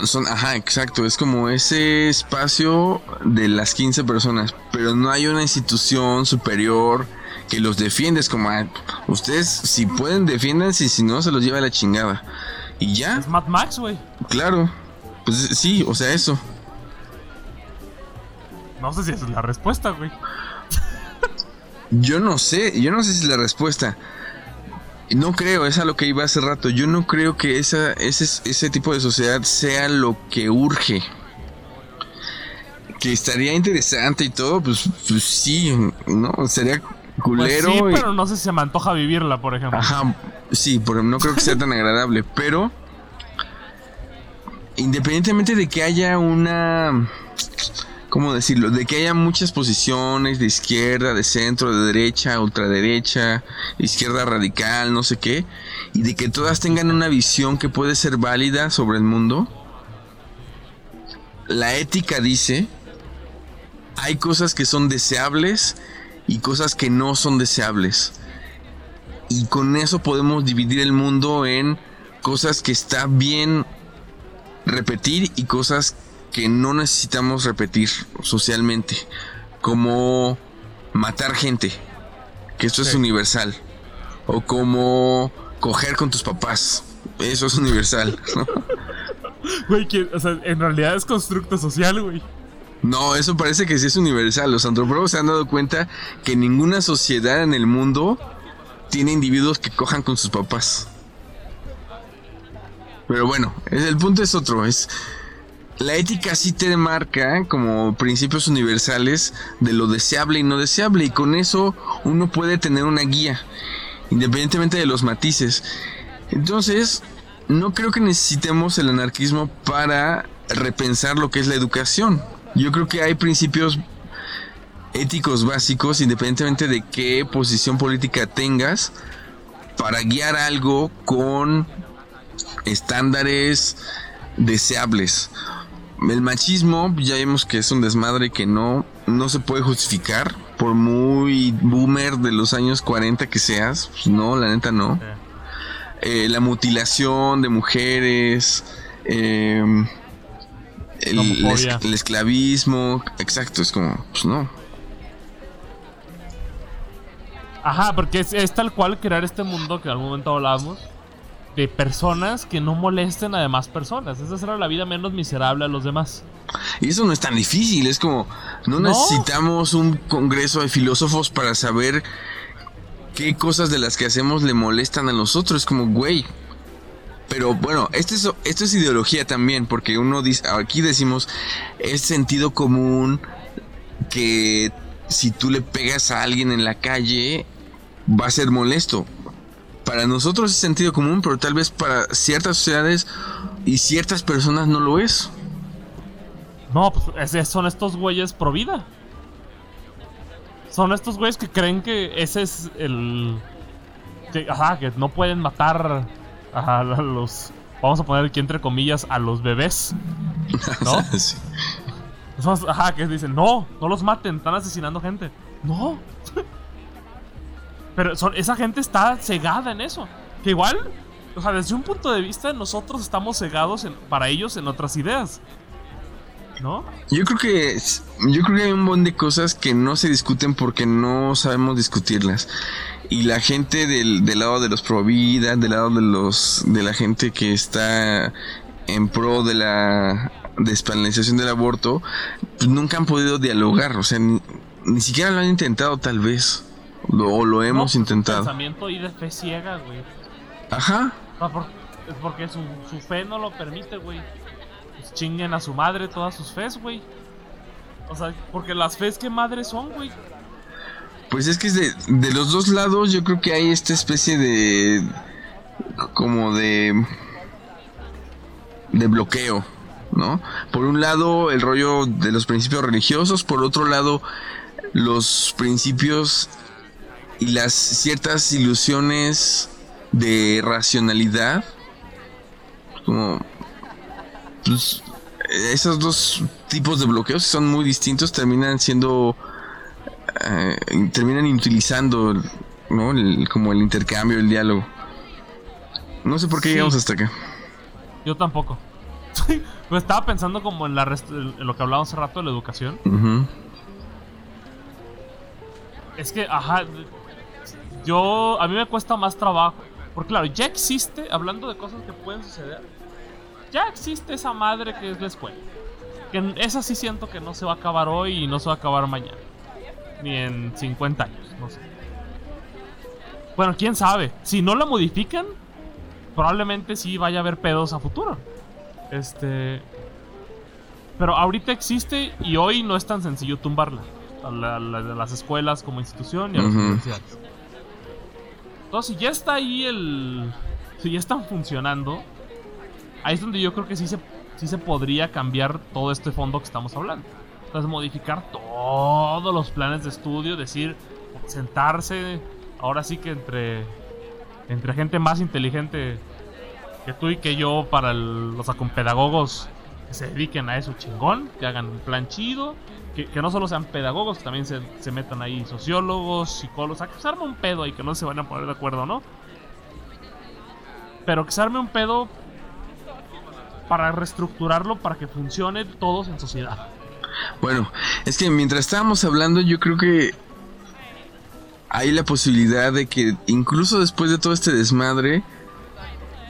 son, ajá, exacto. Es como ese espacio de las 15 personas. Pero no hay una institución superior que los defiende. Es como, ah, ustedes si pueden defiendan, si, si no se los lleva a la chingada. Y ya. Es Mad Max, güey. Claro. Pues sí, o sea, eso. No sé si esa es la respuesta, güey. yo no sé, yo no sé si es la respuesta. No creo, es a lo que iba hace rato. Yo no creo que esa, ese, ese tipo de sociedad sea lo que urge. Que estaría interesante y todo, pues, pues sí, ¿no? Sería culero. Pues sí, pero no sé si se me antoja vivirla, por ejemplo. Ajá, sí, porque no creo que sea tan agradable. Pero, independientemente de que haya una ¿cómo decirlo? De que haya muchas posiciones de izquierda, de centro, de derecha, ultraderecha, izquierda radical, no sé qué, y de que todas tengan una visión que puede ser válida sobre el mundo. La ética dice, hay cosas que son deseables y cosas que no son deseables. Y con eso podemos dividir el mundo en cosas que está bien repetir y cosas que no necesitamos repetir socialmente, como matar gente, que esto es universal, o como coger con tus papás, eso es universal. Güey, o sea, en realidad es constructo social, güey. No, eso parece que sí es universal. Los antropólogos se han dado cuenta que ninguna sociedad en el mundo tiene individuos que cojan con sus papás. Pero bueno, el punto es otro, es la ética sí te marca como principios universales de lo deseable y no deseable y con eso uno puede tener una guía, independientemente de los matices. Entonces, no creo que necesitemos el anarquismo para repensar lo que es la educación. Yo creo que hay principios éticos básicos, independientemente de qué posición política tengas, para guiar algo con estándares deseables el machismo, ya vimos que es un desmadre que no, no se puede justificar. Por muy boomer de los años 40 que seas, pues no, la neta no. Eh, la mutilación de mujeres, em, el, esclavismo, exacto, es como, pues no. Ajá, porque es, es, tal cual crear este mundo que al momento hablábamos de personas que no molesten a demás personas. Es hacer la vida menos miserable a los demás. Y eso no es tan difícil, es como, no, necesitamos un congreso de filósofos para saber qué cosas de las que hacemos le molestan a los otros. Es como, güey. Pero bueno, esto es, esto es ideología también, porque uno dice, aquí decimos, es sentido común que si tú le pegas a alguien en la calle, va a ser molesto para nosotros es sentido común, pero tal vez para ciertas sociedades y ciertas personas no lo es. No, pues son estos güeyes pro vida. Son estos güeyes que creen que ese es el. Que, ajá, que no pueden matar a, los. Vamos a poner aquí entre comillas a los bebés. ¿No? sí. ajá, que dicen, no, no los maten, están asesinando gente. No. Pero esa gente está cegada en eso. Que igual, o sea, desde un punto de vista, nosotros estamos cegados para ellos en otras ideas. ¿No? Yo creo que yo creo que hay un montón de cosas que no se discuten porque no sabemos discutirlas. Y la gente del, lado de los pro vida, del lado de los de la gente que está en pro de la despenalización del aborto, pues nunca han podido dialogar, o sea, ni siquiera lo han intentado tal vez. O lo hemos intentado. pensamiento y de fe ciega, güey. Ajá. es porque su, su, fe no lo permite, güey. Pues chinguen a su madre todas sus fes, güey. O sea, porque las fes que madre son, güey. Pues es que de, de los dos lados yo creo que hay esta especie de... como de... de bloqueo. ¿no? Por un lado, el rollo de los principios religiosos, por otro lado, los principios y las ciertas ilusiones de racionalidad. Como. Pues, esos dos tipos de bloqueos son muy distintos terminan siendo. Eh, terminan utilizando, ¿no? como el intercambio, el diálogo. No sé por qué llegamos hasta acá. Yo tampoco. pues estaba pensando como en, la en lo que hablábamos hace rato de la educación. Es que, ajá, yo, a mí me cuesta más trabajo. Porque claro, ya existe, hablando de cosas que pueden suceder, ya existe esa madre que es la escuela. Que esa sí siento que no se va a acabar hoy y no se va a acabar mañana. Ni en 50 años, no sé. Bueno, quién sabe. Si no la modifican, probablemente sí vaya a haber pedos a futuro. Este. Pero ahorita existe y hoy no es tan sencillo tumbarla. A, las escuelas como institución y a las universidades. Entonces, si ya está ahí el. Si ya están funcionando, ahí es donde yo creo que sí se, sí se podría cambiar todo este fondo que estamos hablando. Entonces, modificar todos los planes de estudio, decir, sentarse, ahora sí que entre, entre gente más inteligente que tú y que yo para los pedagogos que se dediquen a eso chingón, que hagan un plan chido, que, no solo sean pedagogos, que también se, metan ahí sociólogos, psicólogos, a que se arme un pedo ahí, que no se van a poner de acuerdo, ¿no? Pero que se arme un pedo para reestructurarlo para que funcione todos en sociedad. Bueno, es que mientras estábamos hablando, yo creo que hay la posibilidad de que incluso después de todo este desmadre,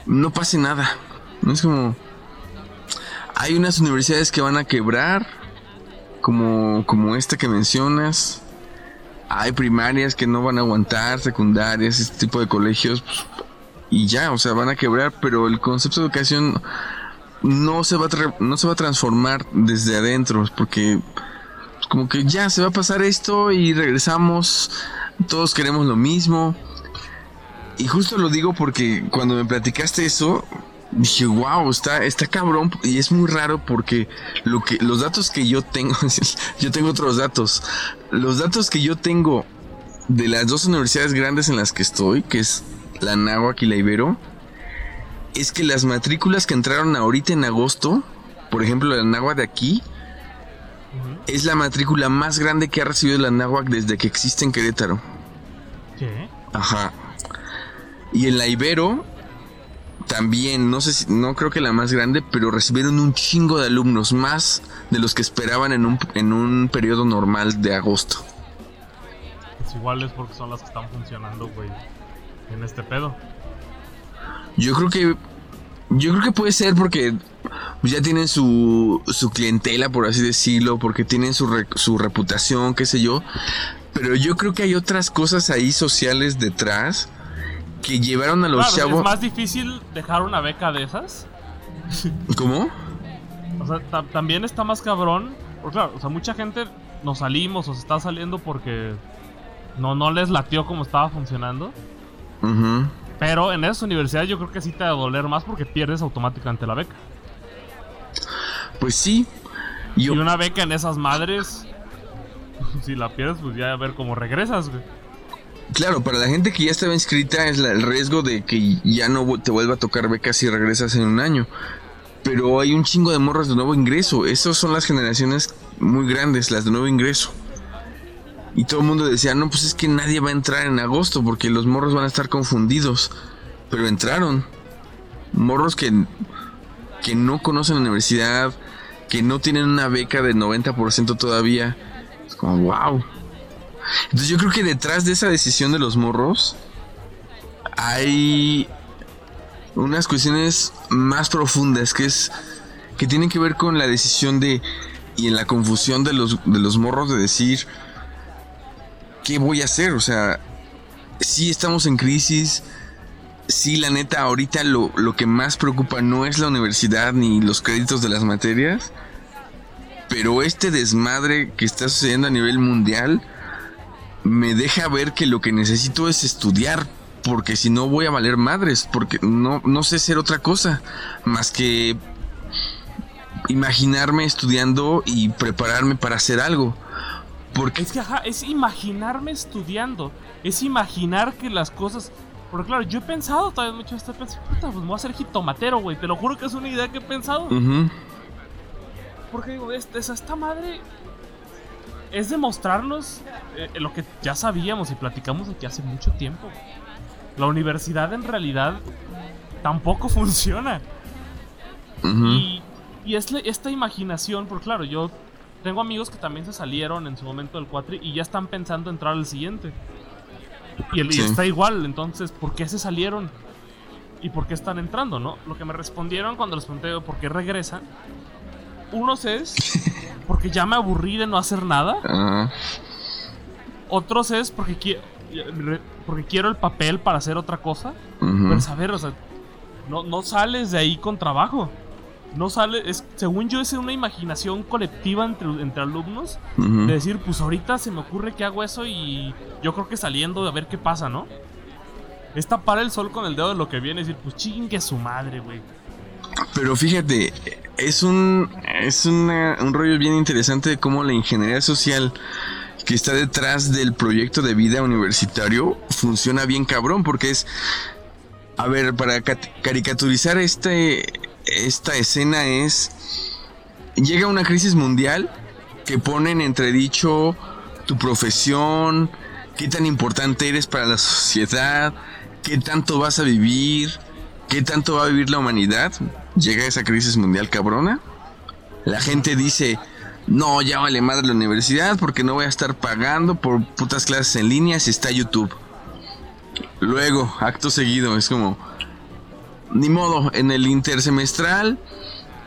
no pase nada. No es como. Hay unas universidades que van a quebrar, como, como esta que mencionas. Hay primarias que no van a aguantar, secundarias, este tipo de colegios. Pues, y ya, o sea, van a quebrar, pero el concepto de educación no se va a, no se va a transformar desde adentro, porque pues, como que ya se va a pasar esto y regresamos, todos queremos lo mismo y justo lo digo porque cuando me platicaste eso, dije, wow, está, está cabrón. Y es muy raro porque lo que, los datos que yo tengo, yo tengo otros datos. Los datos que yo tengo de las dos universidades grandes en las que estoy, que es la Náhuac y la Ibero, es que las matrículas que entraron ahorita en agosto, por ejemplo, la Náhuac de aquí, es la matrícula más grande que ha recibido la Náhuac desde que existe en Querétaro. ¿Qué? Ajá. Y en la Ibero también, no sé si, no creo que la más grande, pero recibieron un chingo de alumnos, más de los que esperaban en un, en un periodo normal de agosto. Pues igual es porque son las que están funcionando, güey, en este pedo. Yo creo que, yo creo que puede ser porque ya tienen su, su clientela, por así decirlo, porque tienen su, su reputación, qué sé yo. Pero yo creo que hay otras cosas ahí sociales detrás que llevaron a los chavos. ¿Es más difícil dejar una beca de esas? ¿Cómo? O sea, también está más cabrón. Porque claro, o sea, mucha gente nos salimos o se está saliendo porque no, no les latió como estaba funcionando. Pero en esas universidades yo creo que sí te va a doler más porque pierdes automáticamente la beca. Pues sí. Y una beca en esas madres, si la pierdes, pues ya a ver cómo regresas, güey. Claro, para la gente que ya estaba inscrita es el riesgo de que ya no te vuelva a tocar becas si regresas en un año. Pero hay un chingo de morras de nuevo ingreso. Esas son las generaciones muy grandes, las de nuevo ingreso. Y todo el mundo decía, no, pues es que nadie va a entrar en agosto porque los morros van a estar confundidos. Pero entraron. Morros que, que no conocen la universidad, que no tienen una beca del 90% todavía. Es como, wow. Entonces yo creo que detrás de esa decisión de los morros hay unas cuestiones más profundas que es que tienen que ver con la decisión de y en la confusión de los de los morros de decir ¿qué voy a hacer? O sea, sí estamos en crisis. Sí, la neta, ahorita lo, lo que más preocupa no es la universidad ni los créditos de las materias. Pero este desmadre que está sucediendo a nivel mundial me deja ver que lo que necesito es estudiar. Porque si no voy a valer madres. Porque no, no sé ser otra cosa. Más que imaginarme estudiando y prepararme para hacer algo. Porque... Es que, ajá, es imaginarme estudiando. Es imaginar que las cosas... Porque claro, yo he pensado todavía mucho este pensando, puta, pues me voy a hacer jitomatero, güey. Te lo juro que es una idea que he pensado. Porque digo, esta madre es demostrarnos eh, lo que ya sabíamos y platicamos aquí hace mucho tiempo. La universidad en realidad tampoco funciona. Y, y es esta imaginación, porque claro, yo tengo amigos que también se salieron en su momento del cuatri y ya están pensando entrar al siguiente. Y, el, está igual, entonces, ¿por qué se salieron? ¿Y por qué están entrando, no? Lo que me respondieron cuando les pregunté por qué regresan. Unos es porque ya me aburrí de no hacer nada. Otros es porque quiero porque quiero el papel para hacer otra cosa. Pero saber, o sea, no, no sales de ahí con trabajo no sale, es, según yo es una imaginación colectiva entre, entre alumnos, de decir, pues ahorita se me ocurre que hago eso y yo creo que saliendo a ver qué pasa, ¿no? Es tapar el sol con el dedo de lo que viene y decir, pues chingue su madre, güey. Pero fíjate, es un, es un rollo bien interesante de cómo la ingeniería social que está detrás del proyecto de vida universitario funciona bien cabrón, porque es, a ver, para caricaturizar este, esta escena es, llega una crisis mundial que pone en entredicho tu profesión, qué tan importante eres para la sociedad, qué tanto vas a vivir, qué tanto va a vivir la humanidad. Llega esa crisis mundial cabrona. La gente dice, no, ya vale madre la universidad porque no voy a estar pagando por putas clases en línea si está YouTube. Luego, acto seguido, es como, ni modo, en el intersemestral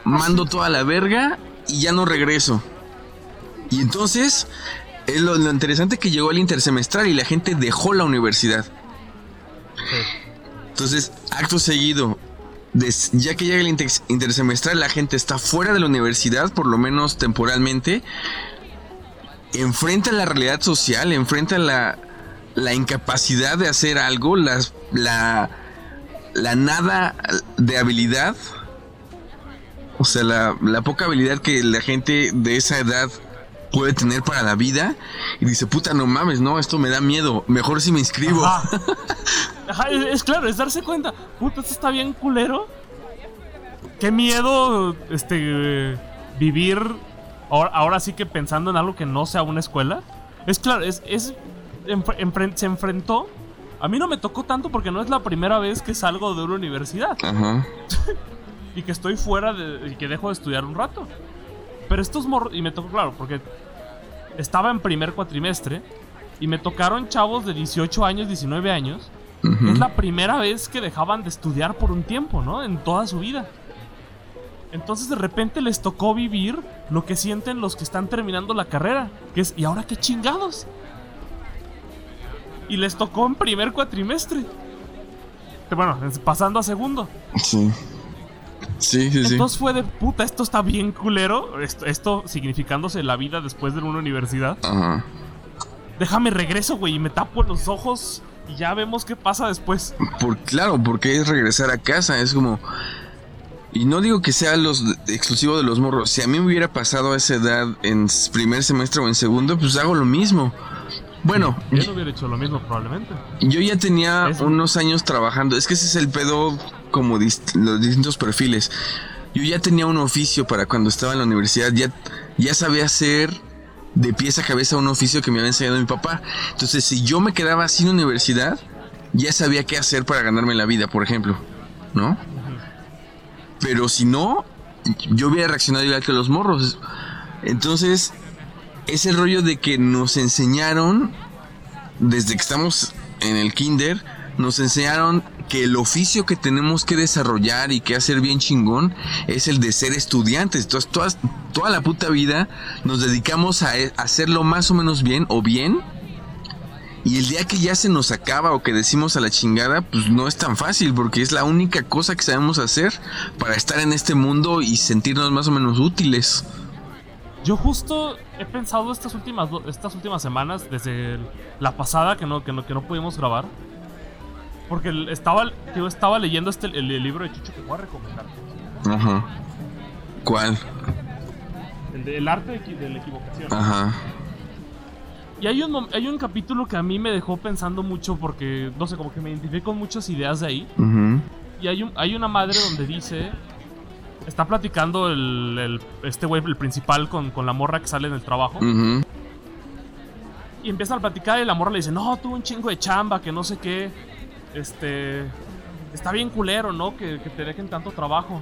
mando toda la verga y ya no regreso. Y entonces, es lo, interesante que llegó el intersemestral y la gente dejó la universidad. Entonces, acto seguido, ya que llega el intersemestral, la gente está fuera de la universidad, por lo menos temporalmente, enfrenta la realidad social, enfrenta la, la incapacidad de hacer algo, la la nada de habilidad, o sea, la, poca habilidad que la gente de esa edad puede tener para la vida y dice, puta, no mames, no, esto me da miedo, mejor si me inscribo. es, claro, es darse cuenta, puta, esto está bien culero. Qué miedo, este, vivir ahora, sí que pensando en algo que no sea una escuela. Es claro, es, es se enfrentó a mí no me tocó tanto porque no es la primera vez que salgo de una universidad. Ajá. y que estoy fuera de. y que dejo de estudiar un rato. Pero estos morros. Y me tocó, claro, porque estaba en primer cuatrimestre. Y me tocaron chavos de 18 años, 19 años. Es la primera vez que dejaban de estudiar por un tiempo, ¿no? En toda su vida. Entonces de repente les tocó vivir lo que sienten los que están terminando la carrera. Que es, ¿y ahora qué chingados? y les tocó en primer cuatrimestre. Bueno, pasando a segundo. Sí. Sí, sí, Entonces fue de puta, esto está bien culero. Esto, significándose la vida después de una universidad. Ajá. Déjame regreso, güey, y me tapo los ojos y ya vemos qué pasa después. Por, claro, porque es regresar a casa, es como... Y no digo que sea los exclusivo de los morros. Si a mí me hubiera pasado a esa edad en primer semestre o en segundo, pues hago lo mismo. Bueno, yo no hubiera hecho lo mismo probablemente. Yo ya tenía unos años trabajando. Es que ese es el pedo como los distintos perfiles. Yo ya tenía un oficio para cuando estaba en la universidad. Ya, ya sabía hacer de pieza a cabeza un oficio que me había enseñado mi papá. Entonces, si yo me quedaba sin universidad, ya sabía qué hacer para ganarme la vida, por ejemplo. ¿No? Pero si no, yo hubiera reaccionado igual que los morros. Entonces, es el rollo de que nos enseñaron, desde que estamos en el kinder, nos enseñaron que el oficio que tenemos que desarrollar y que hacer bien chingón es el de ser estudiantes. Entonces, toda, toda la puta vida nos dedicamos a e, hacerlo más o menos bien o bien Y el día que ya se nos acaba o que decimos a la chingada, pues no es tan fácil porque es la única cosa que sabemos hacer para estar en este mundo y sentirnos más o menos útiles. Yo justo he pensado estas últimas estas últimas semanas desde la pasada que no que no, que no pudimos grabar. Porque estaba yo estaba leyendo este el, libro de Chucho que voy a recomendar. Ajá. ¿Cuál? El, arte de, la equivocación. Ajá. Y hay un, hay un capítulo que a mí me dejó pensando mucho porque, no sé, como que me identifiqué con muchas ideas de ahí. Y hay, un, hay una madre donde dice... Está platicando el, este güey, el principal, con, con, la morra que sale en el trabajo. Y empieza a platicar y la morra le dice, no, tuve un chingo de chamba, que no sé qué. Este... Está bien culero, ¿no? Que, que te dejen tanto trabajo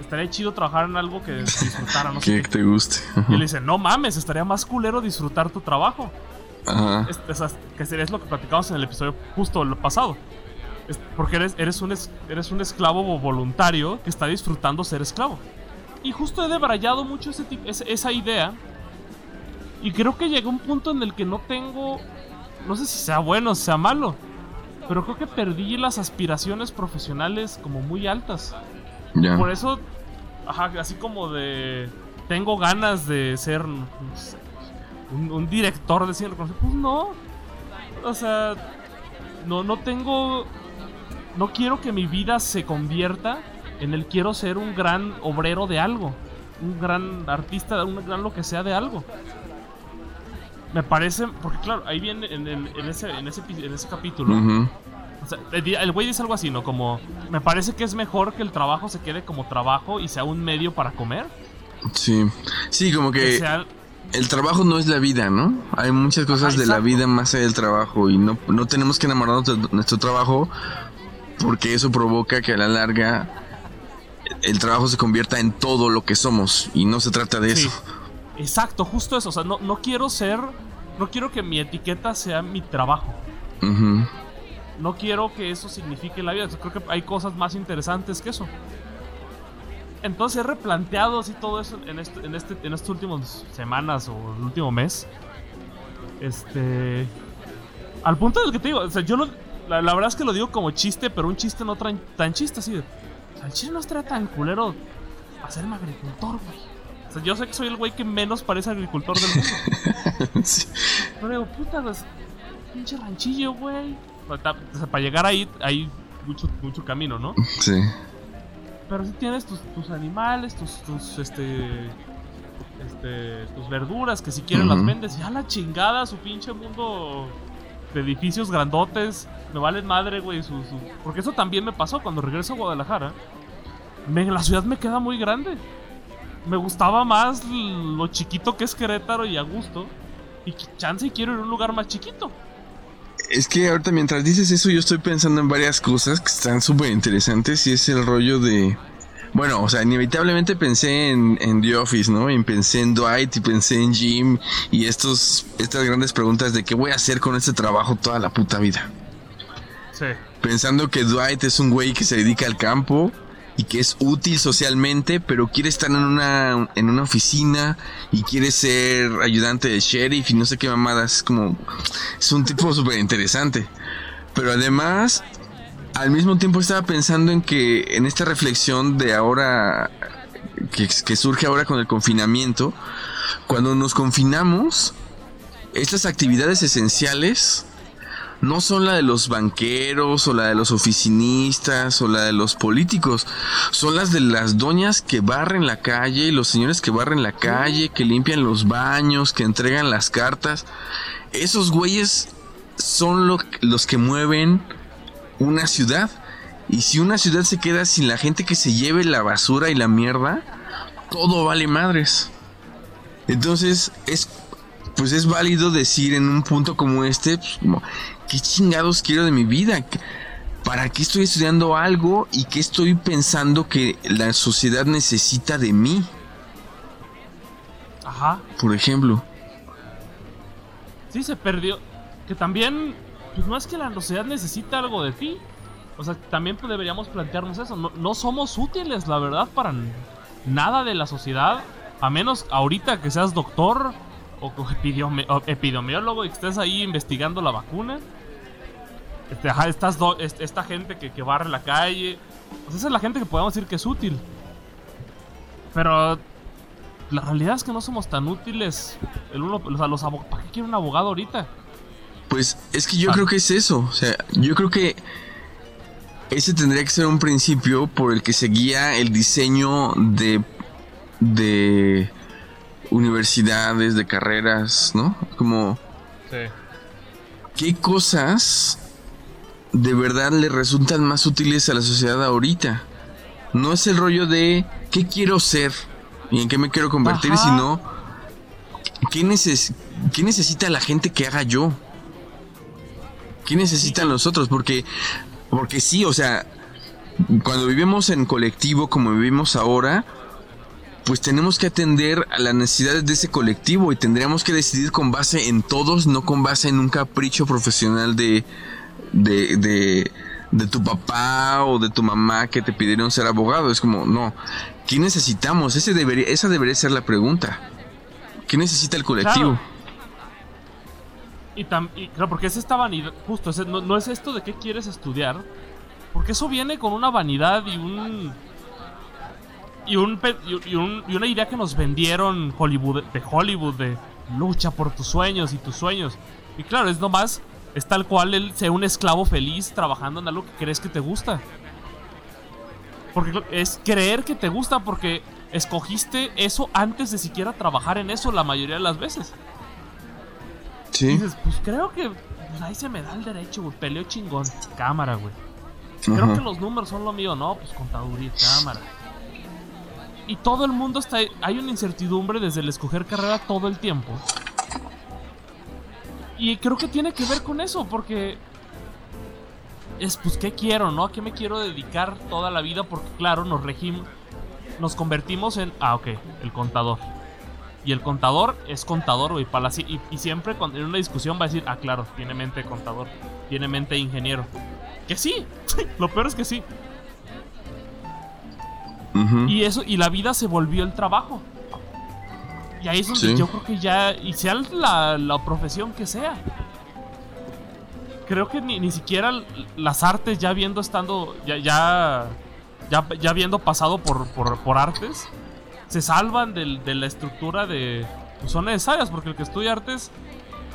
estaría chido trabajar en algo que disfrutara, no sé. Que te guste. Y le dice, no mames, estaría más culero disfrutar tu trabajo. Es, que es lo que platicamos en el episodio justo lo pasado. Porque eres, eres, un eres un esclavo voluntario que está disfrutando ser esclavo. Y justo he debrayado mucho ese, esa idea. Y creo que llegó un punto en el que no tengo. No sé si sea bueno o sea malo. Pero creo que perdí las aspiraciones profesionales como muy altas. Por eso, así como de. Tengo ganas de ser un, director de cine Pues no. O sea, no, no tengo. No quiero que mi vida se convierta en el quiero ser un gran obrero de algo. Un gran artista, un gran lo que sea de algo. Me parece. Porque, claro, ahí viene en, ese, en, ese, en ese capítulo. O sea, el güey dice algo así, ¿no? Como, me parece que es mejor que el trabajo se quede como trabajo y sea un medio para comer. Sí, sí, como que, el trabajo no es la vida, ¿no? Hay muchas cosas de la vida más allá del trabajo y no, no tenemos que enamorarnos de nuestro trabajo porque eso provoca que a la larga el trabajo se convierta en todo lo que somos y no se trata de eso. Exacto, justo eso. O sea, no, no quiero ser, no quiero que mi etiqueta sea mi trabajo. No quiero que eso signifique la vida. Creo que hay cosas más interesantes que eso. Entonces he replanteado así todo eso en, este, en, este, en estas últimas semanas o el último mes. Este. Al punto del que te digo, o sea, yo no. La, verdad es que lo digo como chiste, pero un chiste no trae tan chiste así de. O sea, el chiste no trae tan culero hacerme agricultor, güey. O sea, yo sé que soy el güey que menos parece agricultor del mundo. sí. Pero digo, puta, pues, pinche ranchillo, güey. Para llegar ahí hay mucho, mucho camino, ¿no? Sí. Pero si tienes tus, animales, tus, tus, este, este, tus verduras, que si quieren las vendes. Ya la chingada, su pinche mundo de edificios grandotes. Me valen madre, güey. Porque eso también me pasó cuando regreso a Guadalajara. la ciudad me queda muy grande. Me gustaba más lo chiquito que es Querétaro y a gusto. Y chance y quiero ir a un lugar más chiquito. Es que ahorita mientras dices eso yo estoy pensando en varias cosas que están súper interesantes y es el rollo de... Bueno, o sea, inevitablemente pensé en, en, The Office, ¿no? Y pensé en Dwight y pensé en Jim y estos, estas grandes preguntas de qué voy a hacer con este trabajo toda la puta vida. Sí. Pensando que Dwight es un güey que se dedica al campo y que es útil socialmente, pero quiere estar en una, en una oficina y quiere ser ayudante de sheriff y no sé qué mamadas. Es como. Es un tipo súper interesante. Pero además, al mismo tiempo estaba pensando en que en esta reflexión de ahora. que, surge ahora con el confinamiento. Cuando nos confinamos, estas actividades esenciales no son la de los banqueros o la de los oficinistas o la de los políticos, son las de las doñas que barren la calle, los señores que barren la calle, que limpian los baños, que entregan las cartas. Esos güeyes son los que mueven una ciudad. Y si una ciudad se queda sin la gente que se lleve la basura y la mierda, todo vale madres. Entonces es pues es válido decir en un punto como este, pues, ¿qué chingados quiero de mi vida? ¿Para qué estoy estudiando algo y qué estoy pensando que la sociedad necesita de mí? Ajá. Por ejemplo. Sí, se perdió. Que también, pues no es que la sociedad necesita algo de ti. O sea, también pues, deberíamos plantearnos eso. No, somos útiles, la verdad, para nada de la sociedad. A menos ahorita que seas doctor o epidemiólogo y estés ahí investigando la vacuna. Este, estas esta gente que, que, barre la calle. Pues esa es la gente que podemos decir que es útil. Pero la realidad es que no somos tan útiles. El uno, o sea, los ¿Para qué quiere un abogado ahorita? Pues es que yo ah. creo que es eso. O sea, yo creo que ese tendría que ser un principio por el que se guía el diseño de, de universidades, de carreras, ¿no? Como... Sí. ¿Qué cosas de verdad le resultan más útiles a la sociedad ahorita? No es el rollo de qué quiero ser y en qué me quiero convertir, sino ¿qué, ¿qué necesita la gente que haga yo? ¿Qué necesitan los otros? Porque, porque sí, o sea, cuando vivimos en colectivo como vivimos ahora, pues tenemos que atender a las necesidades de ese colectivo y tendríamos que decidir con base en todos, no con base en un capricho profesional de, de, de, de tu papá o de tu mamá que te pidieron ser abogado. Es como, no, ¿qué necesitamos? Ese debería, esa debería ser la pregunta. ¿Qué necesita el colectivo? Y, claro, porque es esta vanidad, justo, no, es esto de qué quieres estudiar, porque eso viene con una vanidad y un y, un, y, una idea que nos vendieron Hollywood, de Hollywood, de lucha por tus sueños y tus sueños. Y claro, es nomás, es tal cual él sea un esclavo feliz trabajando en algo que crees que te gusta. Porque es creer que te gusta porque escogiste eso antes de siquiera trabajar en eso la mayoría de las veces. Sí. dices, pues creo que pues, ahí se me da el derecho, güey. Peleo chingón. Cámara, güey. Creo que los números son lo mío, ¿no? Pues contaduría, cámara. Y todo el mundo está. Hay una incertidumbre desde el escoger carrera todo el tiempo. Y creo que tiene que ver con eso, porque. Es pues, ¿qué quiero, no? ¿A qué me quiero dedicar toda la vida? Porque, claro, nos regimos. Nos convertimos en. Ah, ok, el contador. Y el contador es contador, güey. Y, y siempre cuando en una discusión va a decir, ah, claro, tiene mente contador, tiene mente ingeniero. Que sí, lo peor es que sí. Y eso, y la vida se volvió el trabajo. Y ahí es donde yo creo que ya, y sea la, la profesión que sea. Creo que ni, ni, siquiera las artes ya habiendo estando, ya, ya, ya, ya habiendo pasado por, por, por artes, se salvan de la estructura de... Pues son necesarias, porque el que estudia artes,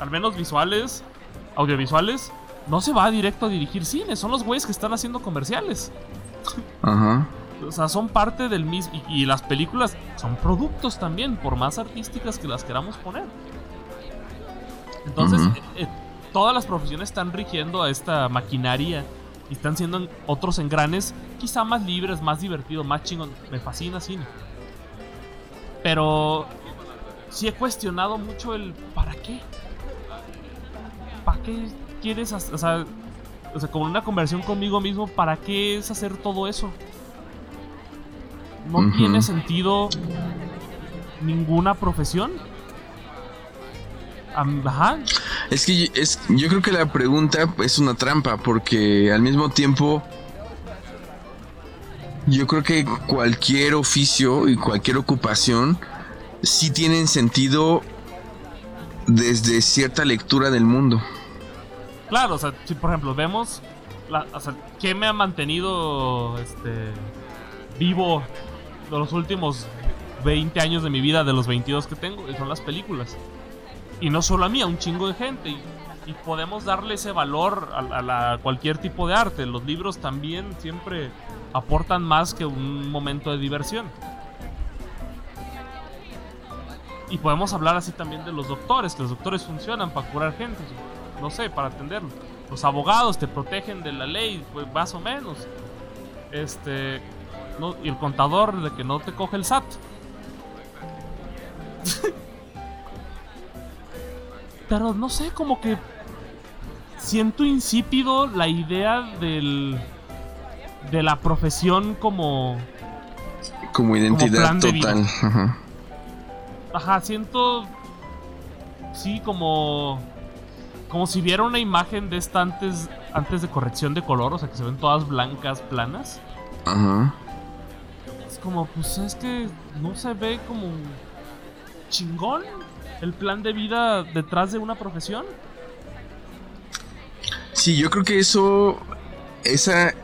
al menos visuales, audiovisuales, no se va directo a dirigir cine, son los güeyes que están haciendo comerciales. Ajá. O sea, son parte del mismo... Y, las películas son productos también, por más artísticas que las queramos poner. Entonces, eh, eh, todas las profesiones están rigiendo a esta maquinaria y están siendo otros engranes quizá más libres, más divertidos, más chingón. Me fascina cine. Pero sí he cuestionado mucho el ¿para qué? ¿Para qué quieres hacer? O sea, o sea, como una conversión conmigo mismo, ¿para qué es hacer todo eso? No tiene sentido ninguna profesión. Ajá. Es que es, yo creo que la pregunta es una trampa, porque al mismo tiempo yo creo que cualquier oficio y cualquier ocupación sí tienen sentido desde cierta lectura del mundo. Claro, o sea, si por ejemplo vemos, o sea, ¿qué me ha mantenido este, vivo los últimos 20 años de mi vida, de los 22 que tengo? Son las películas. Y no solo a mí, a un chingo de gente. Y, podemos darle ese valor a, a cualquier tipo de arte. Los libros también siempre aportan más que un momento de diversión. Y podemos hablar así también de los doctores, que los doctores funcionan para curar gente, no sé, para atenderlo. Los abogados te protegen de la ley, pues más o menos. Este, y el contador de que no te coge el SAT. Pero no sé, como que siento insípido la idea del de la profesión como como identidad total. Ajá. Ajá, siento sí como como si viera una imagen de esta antes antes de corrección de color, o sea, que se ven todas blancas, planas. Ajá. Es como pues es que no se ve como chingón. el plan de vida detrás de una profesión. Sí, yo creo que eso, esa,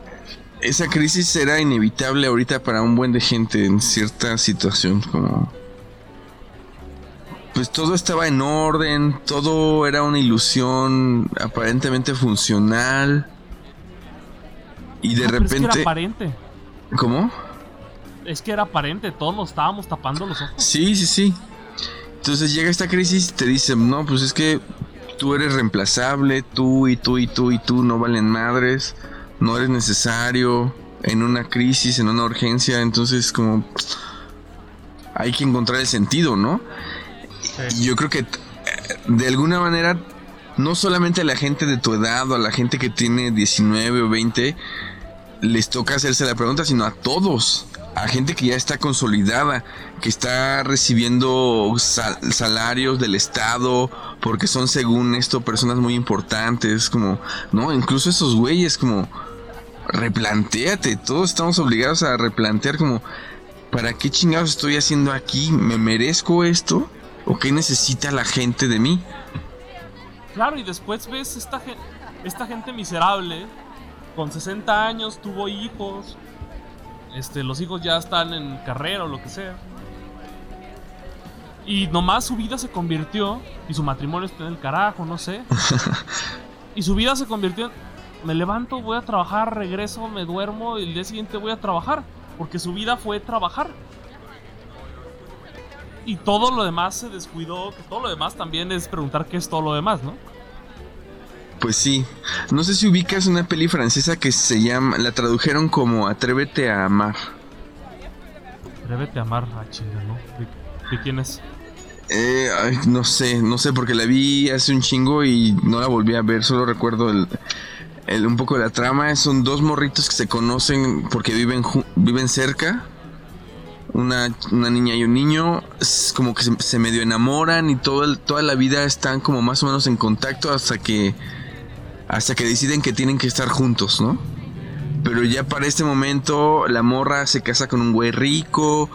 esa crisis era inevitable ahorita para un buen de gente en cierta situación, como pues todo estaba en orden, todo era una ilusión aparentemente funcional. Y de repente. Es que era aparente. ¿Cómo? Es que era aparente, todos nos estábamos tapando los ojos. Sí, sí, sí. Entonces llega esta crisis y te dicen, no, pues es que tú eres reemplazable, tú y tú y tú y tú no valen madres, no eres necesario en una crisis, en una urgencia, entonces como hay que encontrar el sentido, ¿no? Y yo creo que eh, de alguna manera no solamente a la gente de tu edad o a la gente que tiene 19 o 20 les toca hacerse la pregunta, sino a todos, a gente que ya está consolidada, que está recibiendo salarios del Estado, porque son según esto personas muy importantes, como, no, incluso esos güeyes como, replantéate, todos estamos obligados a replantear como, ¿para qué chingados estoy haciendo aquí? ¿Me merezco esto? ¿O qué necesita la gente de mí? Claro, y después ves esta, esta gente miserable, con 60 años, tuvo hijos, este, los hijos ya están en carrera o lo que sea. Y nomás su vida se convirtió, y su matrimonio está en el carajo, no sé. y su vida se convirtió en, me levanto, voy a trabajar, regreso, me duermo, y el día siguiente voy a trabajar. Porque su vida fue trabajar. Y todo lo demás se descuidó, que todo lo demás también es preguntar qué es todo lo demás, ¿no? Pues sí. No sé si ubicas una peli francesa que se llama. La tradujeron como Atrévete a amar. Atrévete a amar, ah, chinga, ¿no? ¿De, quién es? Eh, no sé, no sé, porque la vi hace un chingo y no la volví a ver. Solo recuerdo el, un poco de la trama. Son dos morritos que se conocen porque viven, viven cerca. Una, niña y un niño. Es como que se, se medio enamoran y todo toda la vida están como más o menos en contacto hasta que hasta que deciden que tienen que estar juntos, ¿no? Pero ya para este momento la morra se casa con un güey rico,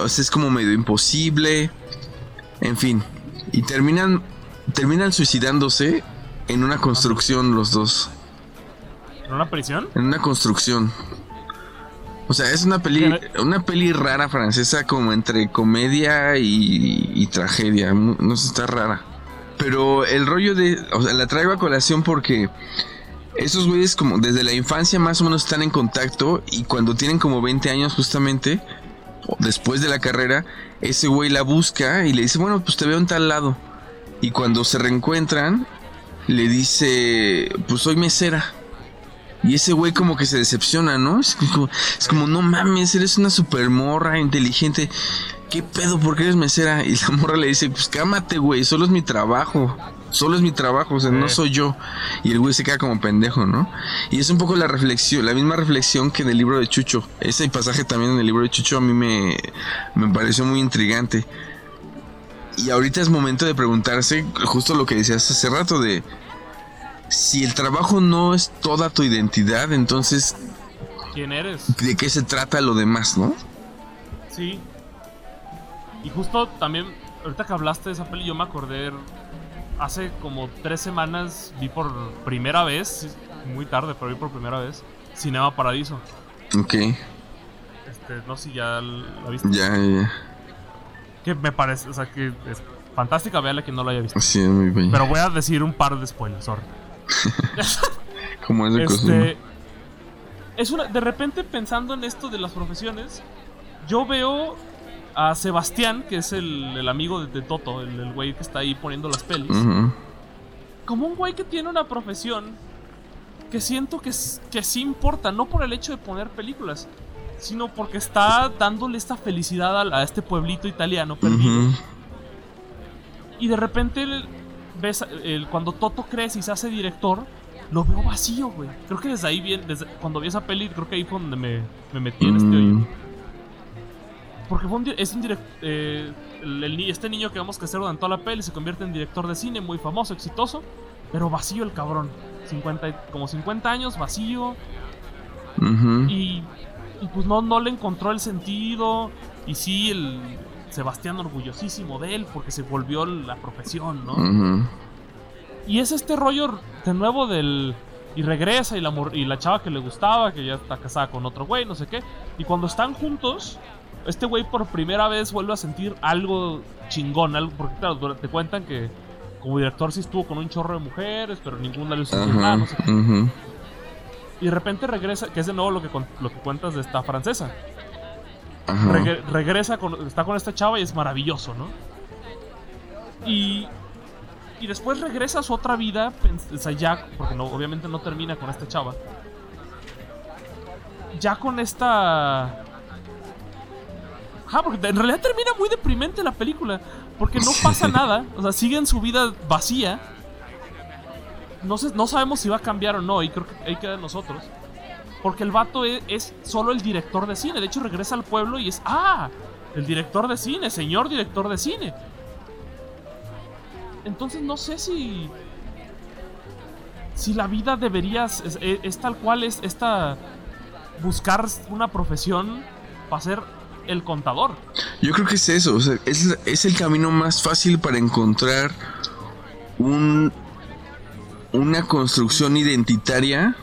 o sea, es como medio imposible, en fin, y terminan terminan suicidándose en una construcción los dos. ¿En una prisión? En una construcción. O sea, es una peli, una peli rara francesa como entre comedia y, y tragedia. No sé, está rara. Pero el rollo de. O sea, la traigo a colación porque. Esos güeyes, como desde la infancia, más o menos están en contacto. Y cuando tienen como 20 años, justamente. Después de la carrera, ese güey la busca y le dice: Bueno, pues te veo en tal lado. Y cuando se reencuentran, le dice: Pues soy mesera. Y ese güey como que se decepciona, ¿no? Es como, es como no mames, eres una super morra inteligente. ¿qué pedo? ¿Por qué eres mesera? Y la morra le dice, pues cámate, güey, solo es mi trabajo. Solo es mi trabajo, o sea, no soy yo. Y el güey se queda como pendejo, ¿no? Y es un poco la reflexión, la misma reflexión que en el libro de Chucho. Ese pasaje también en el libro de Chucho a mí me, me pareció muy intrigante. Y ahorita es momento de preguntarse justo lo que decías hace rato de si el trabajo no es toda tu identidad, entonces ¿quién eres? ¿De qué se trata lo demás, no? Sí, y justo también, ahorita que hablaste de esa peli, yo me acordé. Hace como tres semanas vi por primera vez, muy tarde, pero vi por primera vez, Cinema Paradiso. Ok. Este, no sé si ya la viste. Ya, ya. Que me parece, o sea, que es fantástica, véala que no la haya visto. Sí, es muy bien. Pero voy a decir un par de spoilers, sorry. Como es de este, Es una, de repente pensando en esto de las profesiones, yo veo a Sebastián, que es el, amigo de, Toto, el, güey que está ahí poniendo las pelis, como un güey que tiene una profesión que siento que, que sí importa, no por el hecho de poner películas, sino porque está dándole esta felicidad a, este pueblito italiano perdido. Y de repente ves cuando Toto crece y se hace director, lo veo vacío, güey. Creo que desde ahí bien, desde cuando vi esa peli, creo que ahí fue donde me, metí en este hoyo. Porque es un director. Eh, este niño que vamos a hacer durante toda la peli se convierte en director de cine, muy famoso, exitoso, pero vacío el cabrón. 50, como 50 años, vacío. y, y, pues no, no le encontró el sentido. Y sí, el, Sebastián orgullosísimo de él porque se volvió la profesión, ¿no? Y es este rollo de nuevo del... Y regresa y la, y la chava que le gustaba, que ya está casada con otro güey, no sé qué. Y cuando están juntos, este güey por primera vez vuelve a sentir algo chingón, algo, porque claro, te cuentan que como director sí estuvo con un chorro de mujeres, pero ninguna le hizo nada, no sé qué. Y de repente regresa, que es de nuevo lo que, lo que cuentas de esta francesa. Regresa, con, está con esta chava y es maravilloso, ¿no? Y, y después regresa a su otra vida, o sea, ya, porque no, obviamente no termina con esta chava. Ya con esta... Ah, porque en realidad termina muy deprimente la película. Porque no pasa nada. O sea, siguen su vida vacía no, no sabemos si va a cambiar o no, y creo que ahí queda nosotros. Porque el vato es, solo el director de cine. De hecho, regresa al pueblo y es, ah, el director de cine, señor director de cine. Entonces no sé si... Si la vida debería... Es, tal cual es esta... Buscar una profesión para ser el contador. Yo creo que es eso. es, es el camino más fácil para encontrar un una construcción identitaria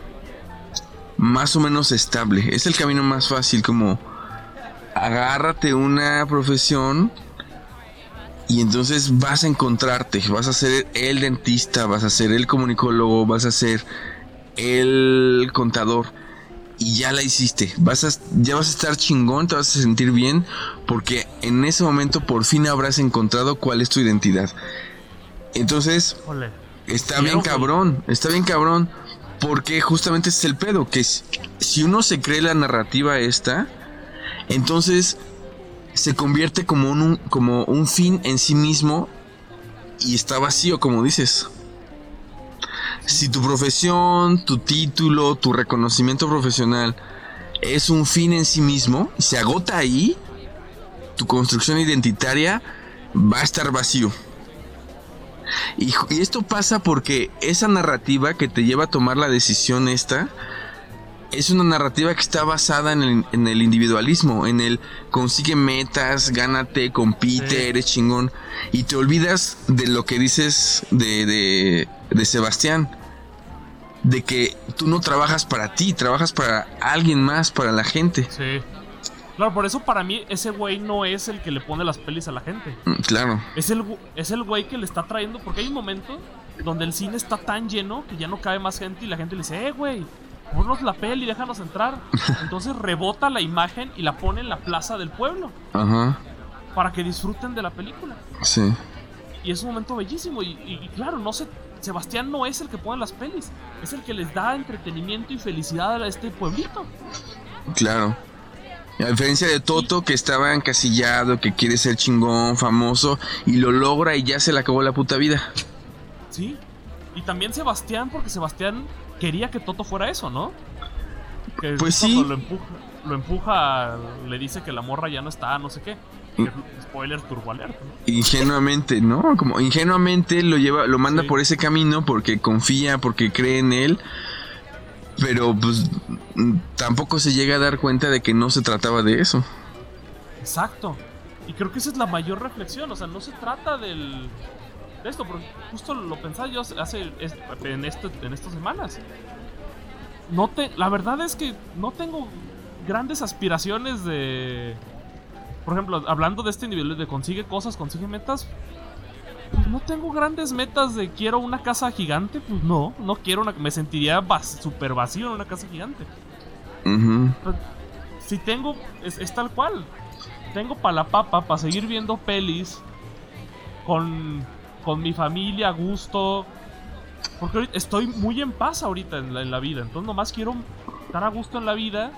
más o menos estable. Es el camino más fácil, como agárrate una profesión y entonces vas a encontrarte, vas a ser el dentista, vas a ser el comunicólogo, vas a ser el contador y ya la hiciste. Vas a, ya vas a estar chingón, te vas a sentir bien porque en ese momento por fin habrás encontrado cuál es tu identidad. Entonces, Está bien cabrón, está bien cabrón. Porque justamente es el pedo, que si uno se cree la narrativa esta, entonces se convierte como un, como un fin en sí mismo y está vacío, como dices. Si tu profesión, tu título, tu reconocimiento profesional es un fin en sí mismo, se agota ahí, tu construcción identitaria va a estar vacío. Y, esto pasa porque esa narrativa que te lleva a tomar la decisión esta es una narrativa que está basada en el, individualismo, en el consigue metas, gánate, compite, eres chingón. Y te olvidas de lo que dices de, de, de Sebastián. De que tú no trabajas para ti, trabajas para alguien más, para la gente. Sí. Claro, por eso para mí ese güey no es el que le pone las pelis a la gente. Mm, claro. Es el, es el güey que le está trayendo, porque hay un momento donde el cine está tan lleno que ya no cabe más gente y la gente le dice, eh, güey, ponnos la peli, déjanos entrar. Entonces rebota la imagen y la pone en la plaza del pueblo. Ajá. Para que disfruten de la película. Sí. Y es un momento bellísimo. Y, y claro, no sé, Sebastián no es el que pone las pelis, es el que les da entretenimiento y felicidad a este pueblito. Claro. A diferencia de Toto, que estaba encasillado, que quiere ser chingón, famoso, y lo logra y ya se le acabó la puta vida. Sí. Y también Sebastián, porque Sebastián quería que Toto fuera eso, ¿no? pues sí. Lo empuja, lo empuja, le dice que la morra ya no está, no sé qué. Spoiler turbo alert, Ingenuamente, ¿no? Como ingenuamente lo lleva, lo manda por ese camino porque confía, porque cree en él pero pues tampoco se llega a dar cuenta de que no se trataba de eso. Exacto. Y creo que esa es la mayor reflexión. O sea, no se trata del, de esto, porque justo lo pensaba yo hace en, esto, en estas semanas. No te, la verdad es que no tengo grandes aspiraciones de... Por ejemplo, hablando de este nivel de consigue cosas, consigue metas, no tengo grandes metas de quiero una casa gigante, pues no, no quiero una, me sentiría súper vacío en una casa gigante. Si tengo, es, tal cual, tengo para la papa, para seguir viendo pelis con, con mi familia a gusto, porque estoy muy en paz ahorita en la, en la vida, entonces nomás quiero estar a gusto en la vida,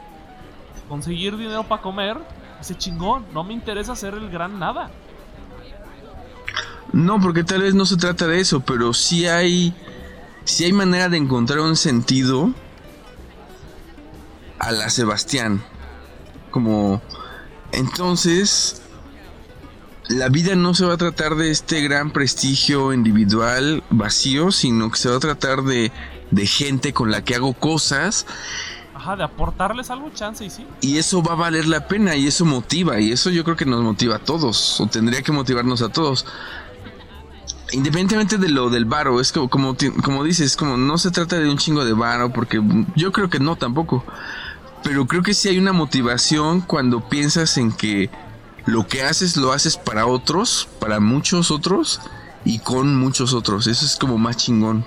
conseguir dinero para comer, ese chingón, no me interesa hacer el gran nada. No, porque tal vez no se trata de eso, pero sí hay, sí hay manera de encontrar un sentido a la Sebastián. Como, entonces, la vida no se va a tratar de este gran prestigio individual vacío, sino que se va a tratar de, de gente con la que hago cosas Ajá, de aportarles algo, chance y sí. Y eso va a valer la pena y eso motiva y eso yo creo que nos motiva a todos o tendría que motivarnos a todos. Independientemente de lo del varo, es como, como, como dices, como no se trata de un chingo de varo porque yo creo que no tampoco. Pero creo que sí hay una motivación cuando piensas en que lo que haces lo haces para otros, para muchos otros y con muchos otros. Eso es como más chingón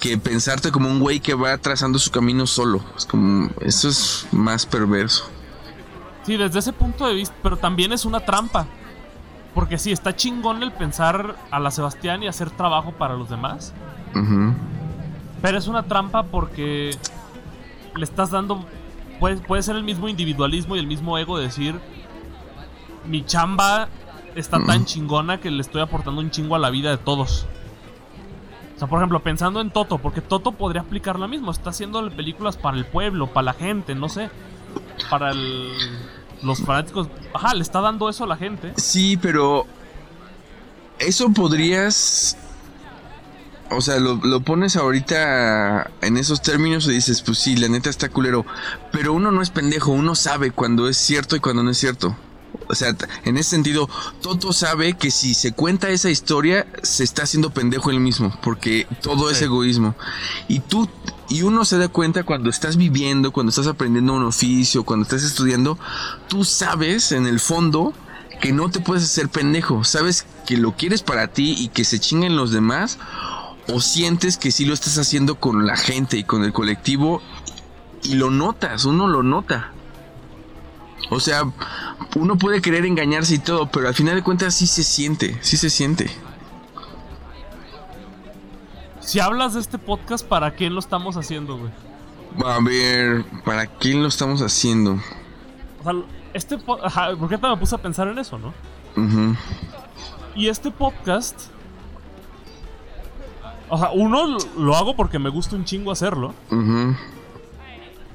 que pensarte como un güey que va trazando su camino solo. Es como, eso es más perverso. Sí, desde ese punto de vista, pero también es una trampa. Porque sí, está chingón el pensar a la Sebastián y hacer trabajo para los demás. Pero es una trampa porque le estás dando. Puede, puede ser el mismo individualismo y el mismo ego de decir: Mi chamba está tan chingona que le estoy aportando un chingo a la vida de todos. O sea, por ejemplo, pensando en Toto, porque Toto podría aplicar lo mismo. Está haciendo películas para el pueblo, para la gente, no sé. Para los fanáticos. Ajá, le está dando eso a la gente. Sí, pero. Eso podrías. O sea, lo, lo, pones ahorita en esos términos y dices, pues sí, la neta está culero. Pero uno no es pendejo, uno sabe cuando es cierto y cuando no es cierto. O sea, en ese sentido, Toto sabe que si se cuenta esa historia, se está haciendo pendejo él mismo, porque todo es egoísmo. Y tú, y uno se da cuenta cuando estás viviendo, cuando estás aprendiendo un oficio, cuando estás estudiando, tú sabes en el fondo que no te puedes hacer pendejo. Sabes que lo quieres para ti y que se chinguen los demás, o sientes que sí lo estás haciendo con la gente y con el colectivo, y lo notas, uno lo nota. O sea, uno puede querer engañarse y todo, pero al final de cuentas sí se siente, sí se siente. Si hablas de este podcast, ¿para quién lo estamos haciendo, güey? A ver, ¿para quién lo estamos haciendo? O sea, este podcast... ¿Por qué te me puse a pensar en eso, no? Y este podcast... O sea, uno lo hago porque me gusta un chingo hacerlo.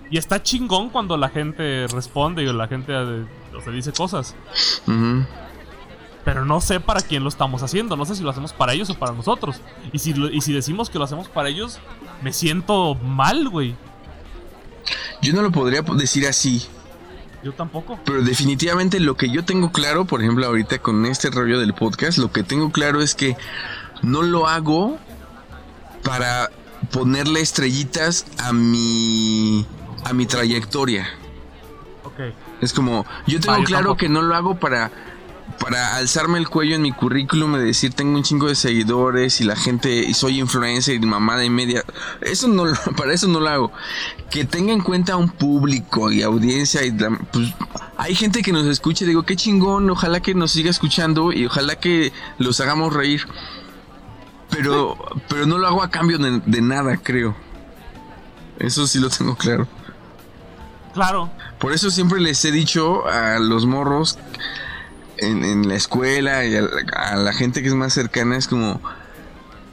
Y está chingón cuando la gente responde y la gente eh, o sea, dice cosas. Pero no sé para quién lo estamos haciendo. No sé si lo hacemos para ellos o para nosotros. Y si, y si decimos que lo hacemos para ellos, me siento mal, güey. Yo no lo podría decir así. Yo tampoco. Pero definitivamente lo que yo tengo claro, por ejemplo, ahorita con este rollo del podcast, lo que tengo claro es que no lo hago para ponerle estrellitas a mi a mi trayectoria. Es como, yo tengo claro que no lo hago para para alzarme el cuello en mi currículum y decir tengo un chingo de seguidores y la gente y soy influencer y mamada y media. Eso no para eso no lo hago. Que tenga en cuenta un público y audiencia y pues, hay gente que nos escuche, digo, qué chingón, ojalá que nos siga escuchando y ojalá que los hagamos reír. Pero pero no lo hago a cambio de nada, creo. Eso sí lo tengo claro. Claro. Por eso siempre les he dicho a los morros en, la escuela y a la, gente que es más cercana, es como,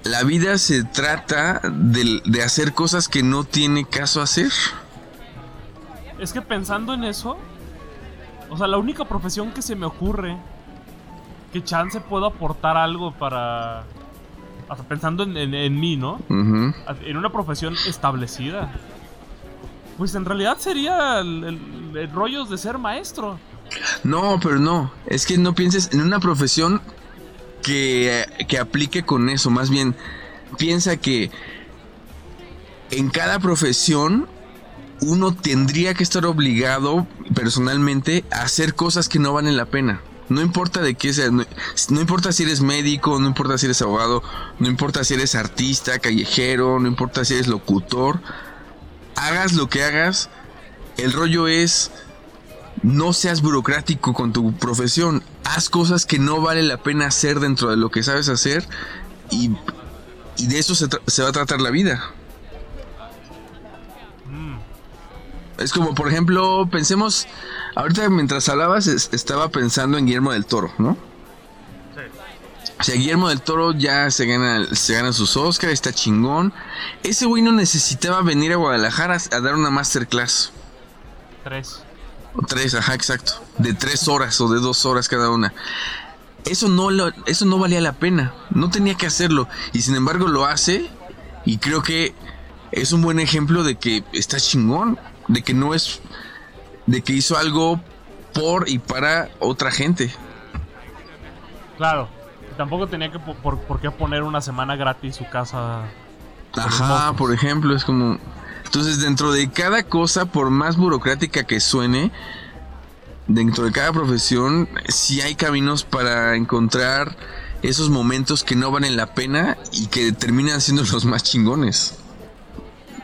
la vida se trata de, de hacer cosas que no tiene caso hacer. Es que pensando en eso, o sea, la única profesión que se me ocurre que chance puedo aportar algo para... Sea, pensando en, mí, ¿no? En una profesión establecida. Pues en realidad sería el, rollo de ser maestro. No, pero no. Es que no pienses en una profesión que, que aplique con eso. Más bien, piensa que en cada profesión uno tendría que estar obligado personalmente a hacer cosas que no valen la pena. No importa de qué sea, no, importa si eres médico, no importa si eres abogado, no importa si eres artista, callejero, no importa si eres locutor, hagas lo que hagas, el rollo es no seas burocrático con tu profesión. Haz cosas que no vale la pena hacer dentro de lo que sabes hacer y, de eso se, va a tratar la vida. Mm. Es como, por ejemplo, pensemos, ahorita mientras hablabas estaba pensando en Guillermo del Toro, ¿no? O sea, Guillermo del Toro ya se gana, se gana sus Oscars, está chingón. Ese güey no necesitaba venir a Guadalajara a dar una masterclass. Tres. Tres, ajá, exacto. De tres horas o de dos horas cada una. Eso no, lo, eso no valía la pena. No tenía que hacerlo. Y sin embargo lo hace. Y creo que es un buen ejemplo de que está chingón. de que no es, de que hizo algo por y para otra gente. Claro, tampoco tenía que por, por qué poner una semana gratis su casa. Ajá, por ejemplo, es como... Entonces, dentro de cada cosa, por más burocrática que suene, dentro de cada profesión, sí hay caminos para encontrar esos momentos que no valen la pena y que terminan siendo los más chingones.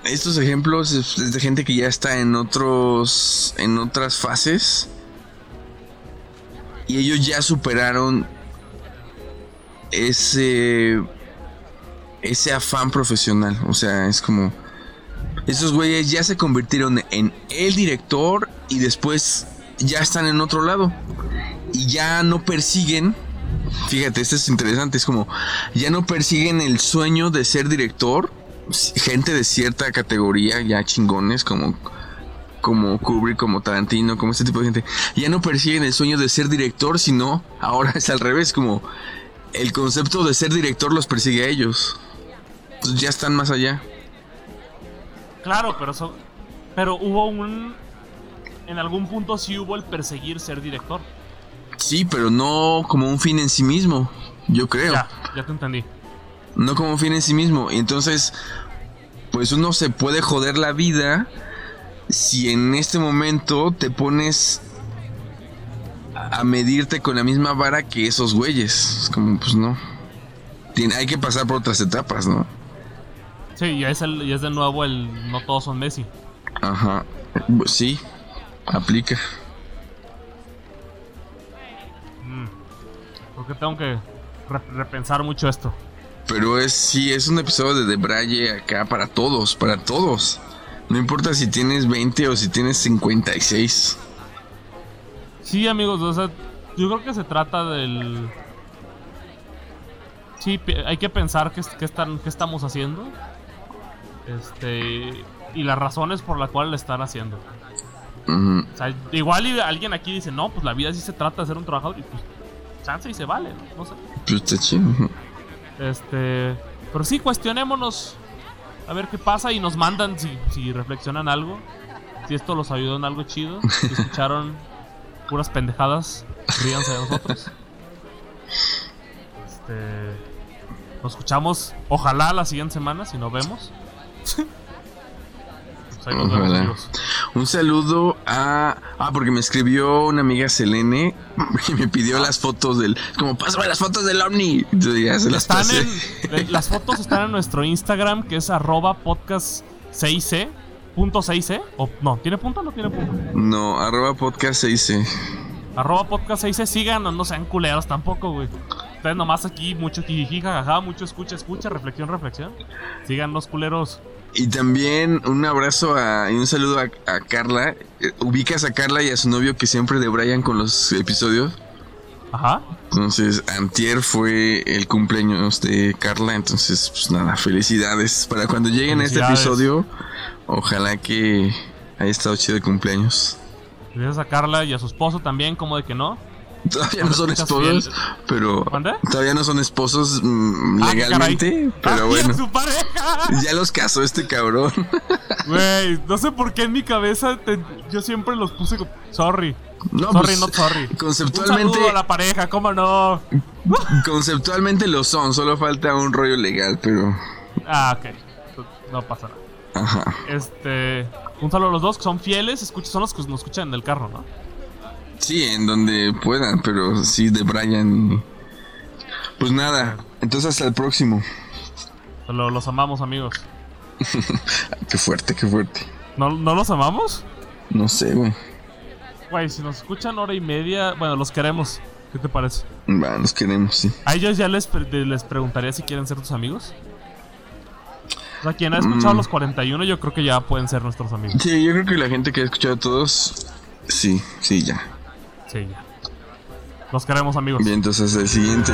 Estos ejemplos es de gente que ya está en otros en otras fases y ellos ya superaron ese ese afán profesional, o sea, es como esos güeyes ya se convirtieron en el director y después ya están en otro lado y ya no persiguen Fíjate, esto es interesante. Es como, ya no persiguen el sueño de ser director. Gente de cierta categoría, ya chingones, como, como Kubrick, como Tarantino, como este tipo de gente. Ya no persiguen el sueño de ser director, sino ahora es al revés. Como el concepto de ser director los persigue a ellos. ya están más allá. Claro, pero, pero hubo un. En algún punto sí hubo el perseguir ser director. Sí, pero no como un fin en sí mismo, yo creo. Ya, ya te entendí. No como un fin en sí mismo. Y entonces, pues uno se puede joder la vida si en este momento te pones a medirte con la misma vara que esos güeyes. Es como, pues no. Tiene, hay que pasar por otras etapas, ¿no? Sí, ya es, el, ya es de nuevo el no todos son Messi. Ajá. Sí, aplica. Porque tengo que repensar mucho esto. Pero es sí, es un episodio de Debraye acá para todos, para todos. No importa si tienes 20 o si tienes 56. Sí, amigos, o sea, yo creo que se trata del... Sí, hay que pensar qué, están, qué estamos haciendo. Este... Y las razones por las cuales lo están haciendo. O sea, igual alguien aquí dice, no, pues la vida sí se trata de ser un trabajador. Y pues chance y se vale, no sé. Pues este. Pero sí, cuestionémonos. A ver qué pasa y nos mandan si, si reflexionan algo. Si esto los ayudó en algo chido. Si escucharon puras pendejadas, ríanse de nosotros. Este. Nos escuchamos, ojalá la siguiente semana, si nos vemos. Un saludo a. Ah, porque me escribió una amiga Selene que me pidió las fotos del. Como, pásame las fotos del Omni. ya se las están las fotos están en nuestro Instagram que es arroba podcast 6C. ¿Punto 6C? ¿O no? ¿Tiene punto o no tiene punto? No, arroba podcast 6C. Arroba podcast 6C. Sigan, no, sean culeros tampoco, güey. Ustedes nomás aquí, mucho jijija, jajaja, mucho escucha, escucha, reflexión, reflexión. Sigan los culeros. Y también un abrazo y un saludo a, Carla. Eh, ubicas a Carla y a su novio que siempre debrayan con los episodios. Ajá. Entonces, Antier fue el cumpleaños de Carla. Entonces, pues nada, felicidades. Para cuando lleguen a este episodio, ojalá que haya estado chido de cumpleaños. Gracias a Carla y a su esposo también, como de que no. Todavía no son esposos, pero todavía no son esposos mm, ah, legalmente, pero bueno. Ya los casó este cabrón. Güey, no sé por qué en mi cabeza yo siempre los puse sorry. No, sorry, pues, sorry. Conceptualmente un a la pareja, ¿cómo no? Conceptualmente lo son, solo falta un rollo legal, pero Ah, ok. No pasa nada. Ajá. Este, un saludo a los dos que son fieles, son los que nos escuchan en el carro, ¿no? Sí, en donde puedan, pero sí de Brian. Pues nada, entonces hasta el próximo. los amamos, amigos. qué fuerte, qué fuerte. ¿No, los amamos? No sé, güey. Güey, si nos escuchan hora y media, bueno, los queremos. ¿Qué te parece? Va, los queremos, sí. A ellos ya les, les preguntaría si quieren ser tus amigos. O sea, quien ha escuchado mm. los 41, yo creo que ya pueden ser nuestros amigos. Sí, yo creo que la gente que ha escuchado a todos, sí, sí, ya. Sí, ya. Los queremos, amigos. Bien, entonces el siguiente.